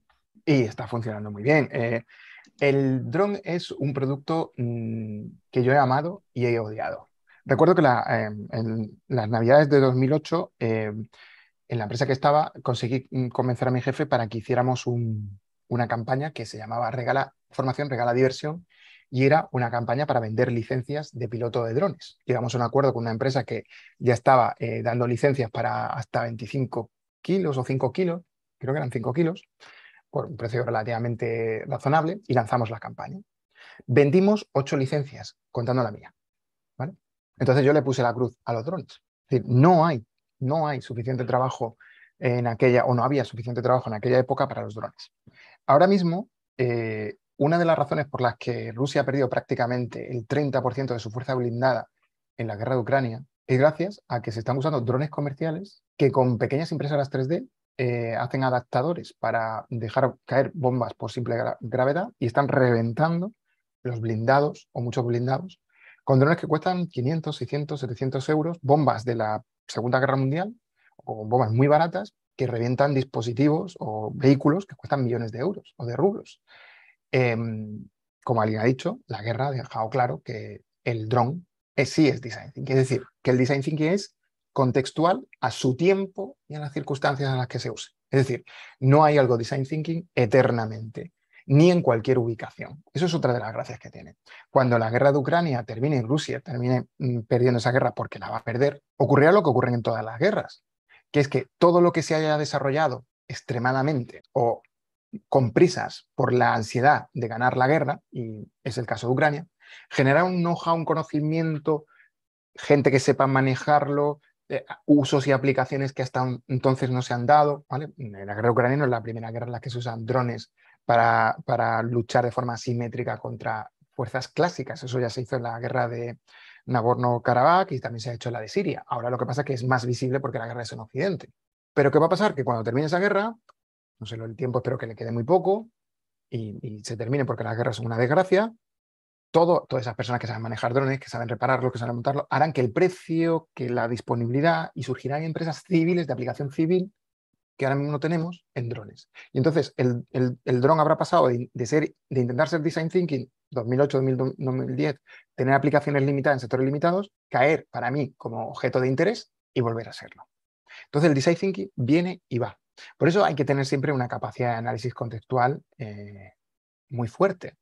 Y está funcionando muy bien. Eh, el dron es un producto mm, que yo he amado y he odiado. Recuerdo que eh, en las navidades de 2008 en la empresa que estaba, conseguí mm, convencer a mi jefe para que hiciéramos una campaña que se llamaba Regala Formación, Regala Diversión, y era una campaña para vender licencias de piloto de drones. Llegamos a un acuerdo con una empresa que ya estaba eh, dando licencias para hasta 25 kilos o 5 kilos, creo que eran 5 kilos, por un precio relativamente razonable, y lanzamos la campaña. Vendimos 8 licencias, contando la mía. Entonces yo le puse la cruz a los drones. Es decir, no hay no hay suficiente trabajo en aquella, o no había suficiente trabajo en aquella época para los drones. Ahora mismo, eh, una de las razones por las que Rusia ha perdido prácticamente el 30% de su fuerza blindada en la guerra de Ucrania es gracias a que se están usando drones comerciales que con pequeñas impresoras 3D eh, hacen adaptadores para dejar caer bombas por simple gravedad y están reventando los blindados o muchos blindados con drones que cuestan 500, 600, 700 euros, bombas de la Segunda Guerra Mundial, o bombas muy baratas que revientan dispositivos o vehículos que cuestan millones de euros o de rublos. Em, como alguien ha dicho, la guerra ha dejado claro que el dron sí es design thinking. Es decir, que el design thinking es contextual a su tiempo y a las circunstancias en las que se use. Es decir, no hay algo design thinking eternamente ni en cualquier ubicación. Eso es otra de las gracias que tiene. Cuando la guerra de Ucrania termine y Rusia termine mm, perdiendo esa guerra porque la va a perder, ocurrirá lo que ocurre en todas las guerras, que es que todo lo que se haya desarrollado extremadamente o con prisas por la ansiedad de ganar la guerra, y es el caso de Ucrania, genera un know-how, un conocimiento, gente que sepa manejarlo, eh, usos y aplicaciones que hasta entonces no se han dado. La guerra ucraniana es la primera guerra en la que se usan drones para, luchar de forma simétrica contra fuerzas clásicas. Eso ya se hizo en la guerra de Nagorno-Karabaj y también se ha hecho en la de Siria. Ahora lo que pasa es que es más visible porque la guerra es en Occidente. Pero ¿qué va a pasar? Que cuando termine esa guerra, no sé, el tiempo espero que le quede muy poco y, se termine porque las guerras son una desgracia, todo, todas esas personas que saben manejar drones, que saben repararlo, que saben montarlo, harán que el precio, que la disponibilidad y surgirán empresas civiles de aplicación civil que ahora mismo no tenemos en drones. Y entonces el, el, dron habrá pasado de, de intentar ser design thinking 2008-2010, tener aplicaciones limitadas en sectores limitados, caer para mí como objeto de interés y volver a serlo. Entonces el design thinking viene y va. Por eso hay que tener siempre una capacidad de análisis contextual eh, muy fuerte.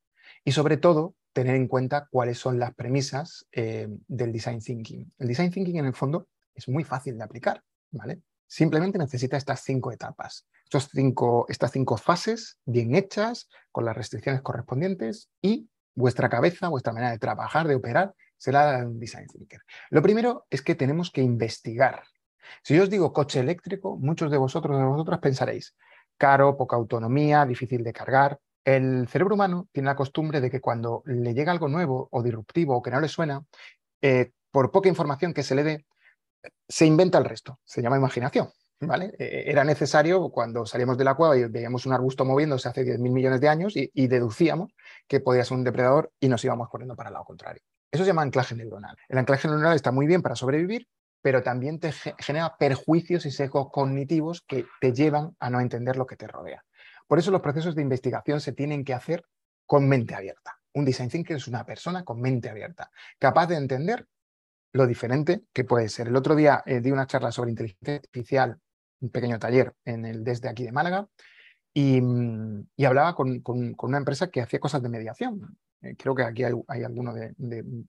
Y sobre todo, tener en cuenta cuáles son las premisas eh, del design thinking. El design thinking, en el fondo, es muy fácil de aplicar, ¿vale? Simplemente necesita estas cinco etapas, estos cinco, estas cinco fases bien hechas, con las restricciones correspondientes y vuestra cabeza, vuestra manera de trabajar, de operar, será un design thinker. Lo primero es que tenemos que investigar. Si yo os digo coche eléctrico, muchos de vosotros de vosotras pensaréis, caro, poca autonomía, difícil de cargar. El cerebro humano tiene la costumbre de que cuando le llega algo nuevo o disruptivo o que no le suena, eh, por poca información que se le dé, se inventa el resto. Se llama imaginación. ¿Vale? E, era necesario cuando salíamos de la cueva y veíamos un arbusto moviéndose hace 10.000 millones de años y, y, deducíamos que podía ser un depredador y nos íbamos corriendo para el lado contrario. Eso se llama anclaje neuronal. El anclaje neuronal está muy bien para sobrevivir, pero también te genera perjuicios y sesgos cognitivos que te llevan a no entender lo que te rodea. Por eso los procesos de investigación se tienen que hacer con mente abierta. Un design thinker es una persona con mente abierta, capaz de entender lo diferente que puede ser. El otro día eh, di una charla sobre inteligencia artificial, un pequeño taller en el desde aquí de Málaga, y, mm, hablaba con, una empresa que hacía cosas de mediación. Eh, creo que aquí hay, alguno de,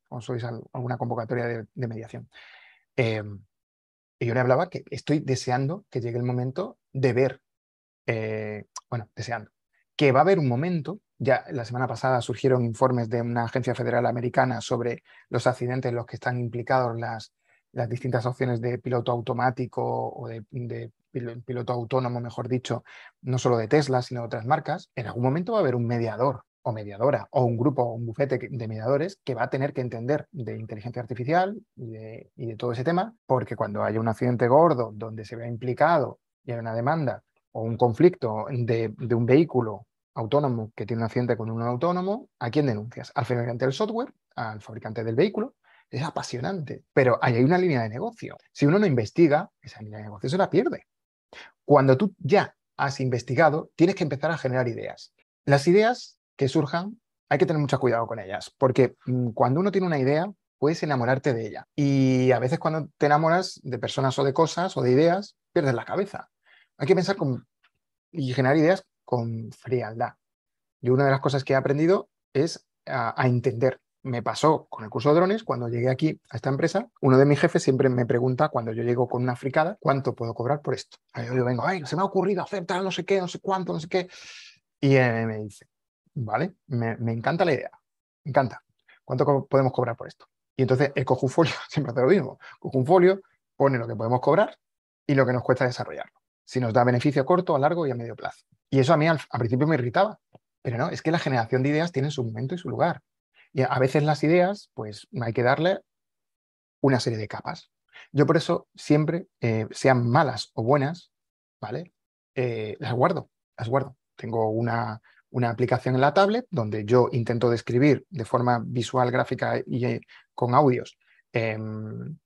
o sois alguna convocatoria de mediación. Em, y yo le hablaba que estoy deseando que llegue el momento de ver, eh, bueno, deseando, que va a haber un momento, ya la semana pasada surgieron informes de una agencia federal americana sobre los accidentes en los que están implicados las, las distintas opciones de piloto automático o de, piloto autónomo, mejor dicho, no solo de Tesla, sino de otras marcas, en algún momento va a haber un mediador o mediadora o un grupo o un bufete de mediadores que va a tener que entender de inteligencia artificial y de, todo ese tema, porque cuando haya un accidente gordo donde se vea implicado y hay una demanda o un conflicto de, un vehículo autónomo que tiene un accidente con un autónomo, ¿a quién denuncias? ¿Al fabricante del software? ¿Al fabricante del vehículo? Es apasionante, pero ahí hay una línea de negocio. Si uno no investiga, esa línea de negocio se la pierde. Cuando tú ya has investigado, tienes que empezar a generar ideas. Las ideas que surjan, hay que tener mucho cuidado con ellas, porque mm, cuando uno tiene una idea, puedes enamorarte de ella. Y a veces cuando te enamoras de personas o de cosas o de ideas, pierdes la cabeza. Hay que pensar con, y generar ideas con frialdad. Y una de las cosas que he aprendido es a, entender. Me pasó con el curso de drones, cuando llegué aquí a esta empresa, uno de mis jefes siempre me pregunta, cuando yo llego con una fricada, ¿cuánto puedo cobrar por esto? yo, vengo, ay, se me ha ocurrido hacer tal, no sé qué, no sé cuánto, no sé qué. Y me dice, ¿vale? Me, encanta la idea, me encanta. ¿Cuánto podemos cobrar por esto? Y entonces el cojo un folio, siempre hace lo mismo, cojo un folio, pone lo que podemos cobrar y lo que nos cuesta desarrollarlo. Si nos da beneficio corto, a largo y a medio plazo. Y eso a mí al, principio me irritaba, pero no, es que la generación de ideas tiene su momento y su lugar. Y a veces las ideas, pues hay que darle una serie de capas. Yo por eso siempre, eh, sean malas o buenas, ¿vale? Eh, las guardo, las guardo. Tengo una, una aplicación en la tablet donde yo intento describir de forma visual, gráfica y eh, con audios em,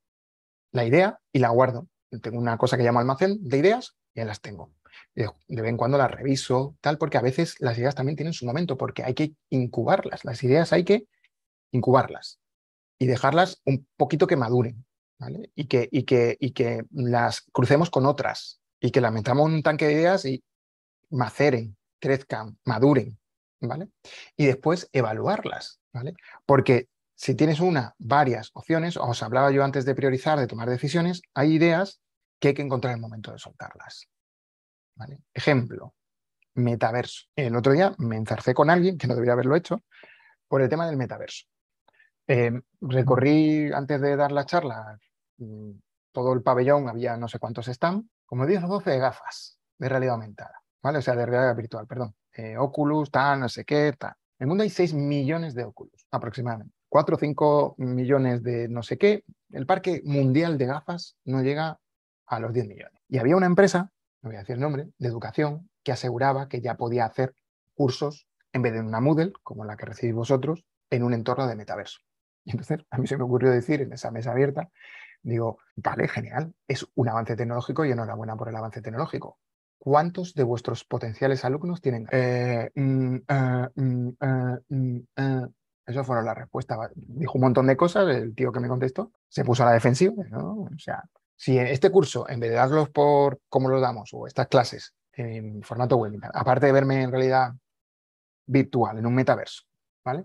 la idea y la guardo. Tengo una cosa que llamo almacén de ideas y ahí las tengo. De, vez en cuando las reviso, tal, porque a veces las ideas también tienen su momento, porque hay que incubarlas. Las ideas hay que incubarlas y dejarlas un poquito que maduren, Y que, y que, y que las crucemos con otras y que las metamos en un tanque de ideas y maceren, crezcan, maduren, ¿vale? Y después evaluarlas, ¿vale? Porque si tienes una, varias opciones, os hablaba yo antes de priorizar, de tomar decisiones, hay ideas que hay que encontrar el momento de soltarlas. Ejemplo, metaverso. El otro día me enzarcé con alguien, que no debería haberlo hecho, por el tema del metaverso. Eh, recorrí, antes de dar la charla, mm, todo el pabellón, había no sé cuántos están, como 10 o 12 gafas de realidad aumentada. ¿vale? O sea, de realidad virtual, perdón. Eh, Oculus, tal, no sé qué, tal. En el mundo hay 6 millones de Oculus, aproximadamente. 4 o 5 millones de no sé qué. El parque mundial de gafas no llega a los 10 millones. Y había una empresa, no voy a decir el nombre, de educación, que aseguraba que ya podía hacer cursos en vez de una Moodle, como la que recibís vosotros, en un entorno de metaverso. Y entonces a mí se me ocurrió decir en esa mesa abierta, digo, vale, genial, es un avance tecnológico y enhorabuena por el avance tecnológico. ¿cuántos de vuestros potenciales alumnos tienen? Eh, mm, eh, mm, eh, eso fueron las respuestas. Dijo un montón de cosas, el tío que me contestó se puso a la defensiva. O sea, si este curso, en vez de darlos por cómo los damos, o estas clases en formato webinar, aparte de verme en realidad virtual, en un metaverso, ¿vale?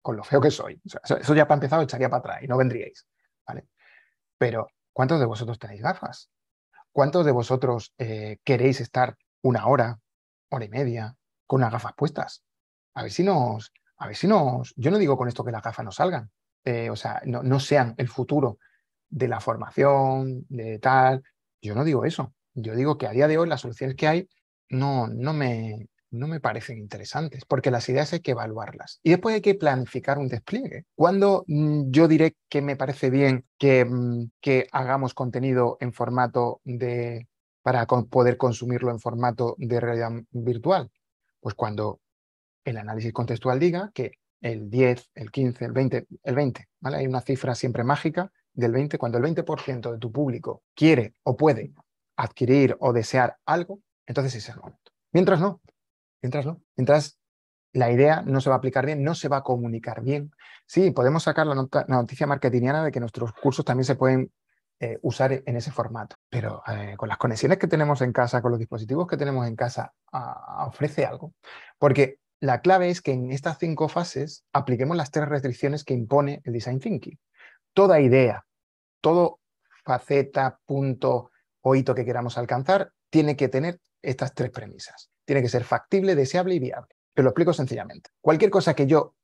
Con lo feo que soy. eso ya para empezar echaría para atrás y no vendríais, ¿vale? Pero ¿Cuántos de vosotros tenéis gafas? ¿Cuántos de vosotros eh, queréis estar una hora, hora y media, con unas gafas puestas? A ver si nos, a ver si nos, yo no digo con esto que las gafas no salgan, eh, o sea, no sean el futuro de la formación, de tal, yo no digo eso. Yo digo que a día de hoy las soluciones que hay no, no, me, no me parecen interesantes, porque las ideas hay que evaluarlas. Y después hay que planificar un despliegue. Cuando mm, yo diré que me parece bien que, mm, que hagamos contenido en formato de para poder consumirlo en formato de realidad virtual? Pues cuando el análisis contextual diga que el 10, el 15, el 20, el 20, ¿vale? Hay una cifra siempre mágica del 20, cuando el 20% de tu público quiere o puede adquirir o desear algo, entonces ese es el momento. Mientras no, mientras no, mientras la idea no se va a aplicar bien, no se va a comunicar bien. Sí, podemos sacar la, noticia marketingiana de que nuestros cursos también se pueden eh, usar en ese formato, pero eh, con las conexiones que tenemos en casa, con los dispositivos que tenemos en casa, ofrece algo. Porque la clave es que en estas cinco fases apliquemos las tres restricciones que impone el Design Thinking. Toda idea, todo faceta, punto o hito que queramos alcanzar tiene que tener estas tres premisas. Tiene que ser factible, deseable y viable. Te lo explico sencillamente. Cualquier cosa que yo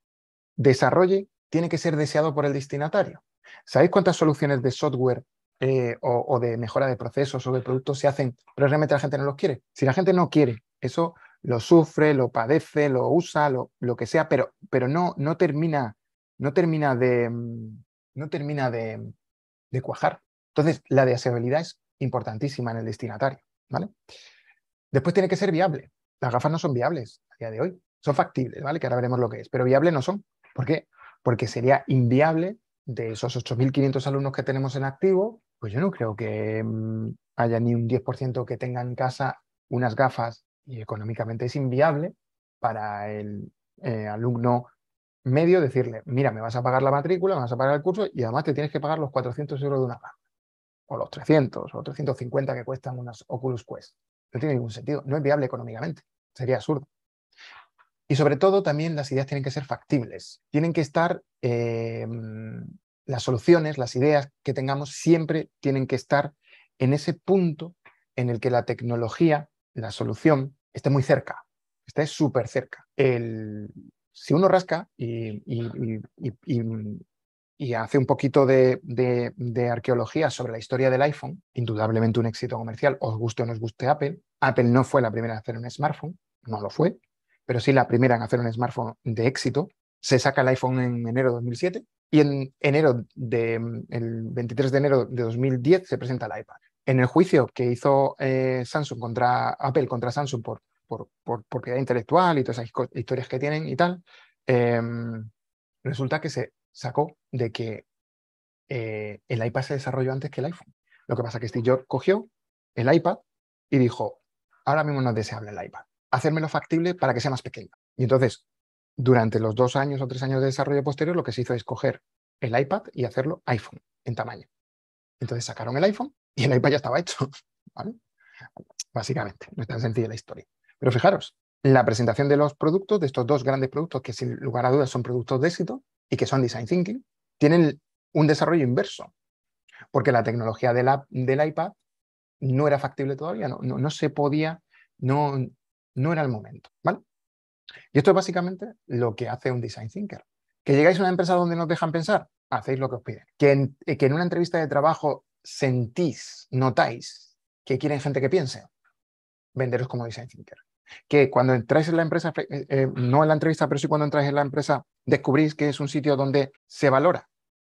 desarrolle tiene que ser deseado por el destinatario. ¿Sabéis cuántas soluciones de software eh, o, de mejora de procesos o de productos se hacen, pero realmente la gente no los quiere? Si la gente no quiere, eso lo sufre, lo padece, lo usa, lo, lo que sea, pero, pero no, no, termina, no termina, de, no termina de, cuajar. Entonces, la deseabilidad es importantísima en el destinatario. ¿vale? Después tiene que ser viable. Las gafas no son viables a día de hoy. Son factibles, ¿vale? Que ahora veremos lo que es. Pero viables no son. ¿Por qué? Porque sería inviable de esos 8.500 alumnos que tenemos en activo, pues yo no creo que mm, haya ni un 10% que tenga en casa unas gafas y económicamente es inviable para el eh, alumno medio decirle, mira, me vas a pagar la matrícula, me vas a pagar el curso y además te tienes que pagar los 400 euros de una gafa o los 300 o 350 que cuestan unas Oculus Quest. No tiene ningún sentido, no es viable económicamente, sería absurdo. Y sobre todo también las ideas tienen que ser factibles, tienen que estar, em, las soluciones, las ideas que tengamos siempre tienen que estar en ese punto en el que la tecnología, la solución, esté muy cerca, esté súper cerca. El, si uno rasca y, hace un poquito de, arqueología sobre la historia del iPhone, indudablemente un éxito comercial, os guste o no os guste Apple. Apple no fue la primera en hacer un smartphone, no lo fue, pero sí la primera en hacer un smartphone de éxito. Se saca el iPhone en enero de 2007 y en enero de, el 23 de enero de 2010 se presenta el iPad. En el juicio que hizo eh, Samsung contra Apple contra Samsung por, por, propiedad intelectual y todas esas historias que tienen y tal, em, resulta que se sacó de que eh, el iPad se desarrolló antes que el iPhone. Lo que pasa es que Steve Jobs cogió el iPad y dijo, ahora mismo no es deseable el iPad, hacérmelo factible para que sea más pequeño. Y entonces, durante los dos años o tres años de desarrollo posterior, lo que se hizo es coger el iPad y hacerlo iPhone en tamaño. Entonces sacaron el iPhone y el iPad ya estaba hecho. Básicamente, no es tan sencilla la historia. Pero fijaros, la presentación de los productos, de estos dos grandes productos que sin lugar a dudas son productos de éxito, y que son design thinking, tienen un desarrollo inverso, porque la tecnología del iPad no era factible todavía, no, no, se podía, no, no era el momento. ¿vale? Y esto es básicamente lo que hace un design thinker. Que llegáis a una empresa donde nos dejan pensar, hacéis lo que os piden. Que en, que en una entrevista de trabajo sentís, notáis que quieren gente que piense, venderos como design thinker que cuando entráis en la empresa, eh, eh, no en la entrevista, pero sí cuando entráis en la empresa, descubrís que es un sitio donde se valora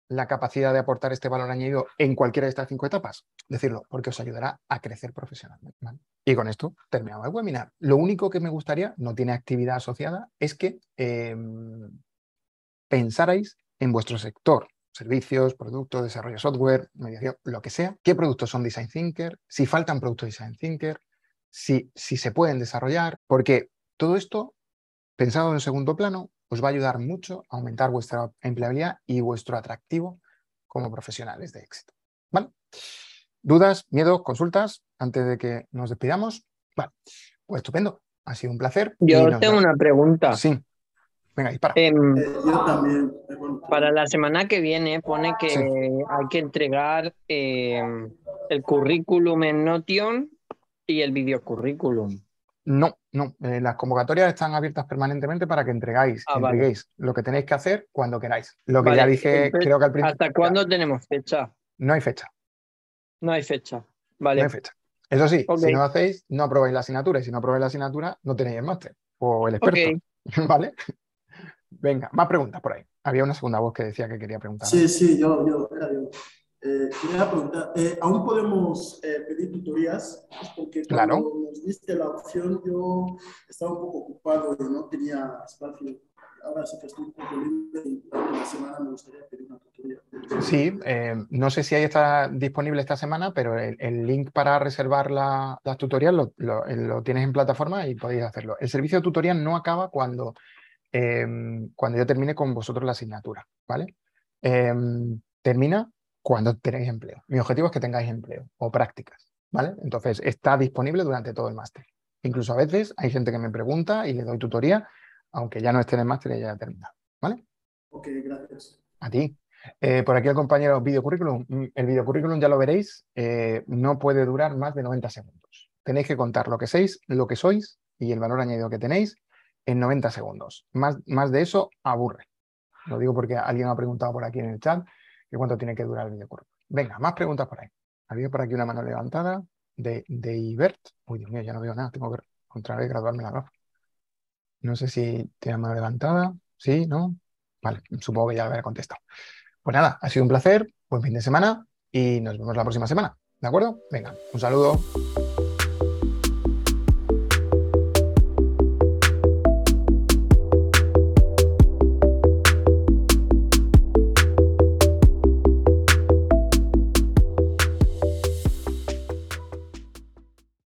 la capacidad de aportar este valor añadido en cualquiera de estas cinco etapas. Decirlo, porque os ayudará a crecer profesionalmente. Y con esto terminamos el webinar. Lo único que me gustaría, no tiene actividad asociada, es que pensarais en vuestro sector, servicios, productos, desarrollo software, mediación, lo que sea, qué productos son Design Thinker, si faltan productos Design Thinker, si, se pueden desarrollar, porque todo esto, pensado en segundo plano, os va a ayudar mucho a aumentar vuestra empleabilidad y vuestro atractivo como profesionales de éxito. ¿Vale? ¿Dudas, miedo, consultas antes de que nos despidamos? Vale, pues estupendo. Ha sido un placer. Yo tengo una pregunta. Sí. Venga, dispara. Em, eh, yo también. Para la semana que viene pone que hay que entregar em, el currículum en Notion y el videocurrículum. No, no. Eh, las convocatorias están abiertas permanentemente para que entregáis, ah, entreguéis lo que tenéis que hacer cuando queráis. Lo que ya dije, creo que al principio. ¿Hasta cuándo tenemos fecha? No hay fecha. No hay fecha. Vale. No hay fecha. Eso sí, si no hacéis, no aprobáis la asignatura. Y si no aprobáis la asignatura, no tenéis el máster o el experto. ¿Vale? Venga, más preguntas por ahí. Había una segunda voz que decía que quería preguntar. Sí, sí, yo, yo, eh, quería preguntar, eh, ¿aún podemos eh, pedir tutorías? Porque cuando claro. nos diste la opción, yo estaba un poco ocupado y no tenía espacio. Ahora sí que estoy un poco libre y la semana me gustaría pedir una tutoría. Sí, no sé si ahí está disponible esta semana, pero el, link para reservar la, las tutorías lo, lo, tienes en plataforma y podéis hacerlo. El servicio de tutoría no acaba cuando, cuando yo termine con vosotros la asignatura, ¿vale? termina cuando tenéis empleo. Mi objetivo es que tengáis empleo o prácticas, ¿vale? Entonces, está disponible durante todo el máster. Incluso a veces hay gente que me pregunta y le doy tutoría, aunque ya no esté en el máster y ya haya terminado, ¿vale? Ok, gracias. A ti. Eh, por aquí el compañero videocurrículum. Mm, el videocurrículum ya lo veréis, eh, no puede durar más de 90 segundos. Tenéis que contar lo que sois, lo que sois y el valor añadido que tenéis en 90 segundos. Más, más de eso aburre. Lo digo porque alguien ha preguntado por aquí en el chat cuánto tiene que durar el videocurso. Venga, más preguntas por ahí. Había por aquí una mano levantada de, de Ibert. Uy, Dios mío, ya no veo nada. Tengo que otra vez graduarme la gafa. No sé si tiene mano levantada. Sí, ¿no? Vale, supongo que ya lo habré contestado. Pues nada, ha sido un placer, buen fin de semana y nos vemos la próxima semana. ¿De acuerdo? Venga, un saludo.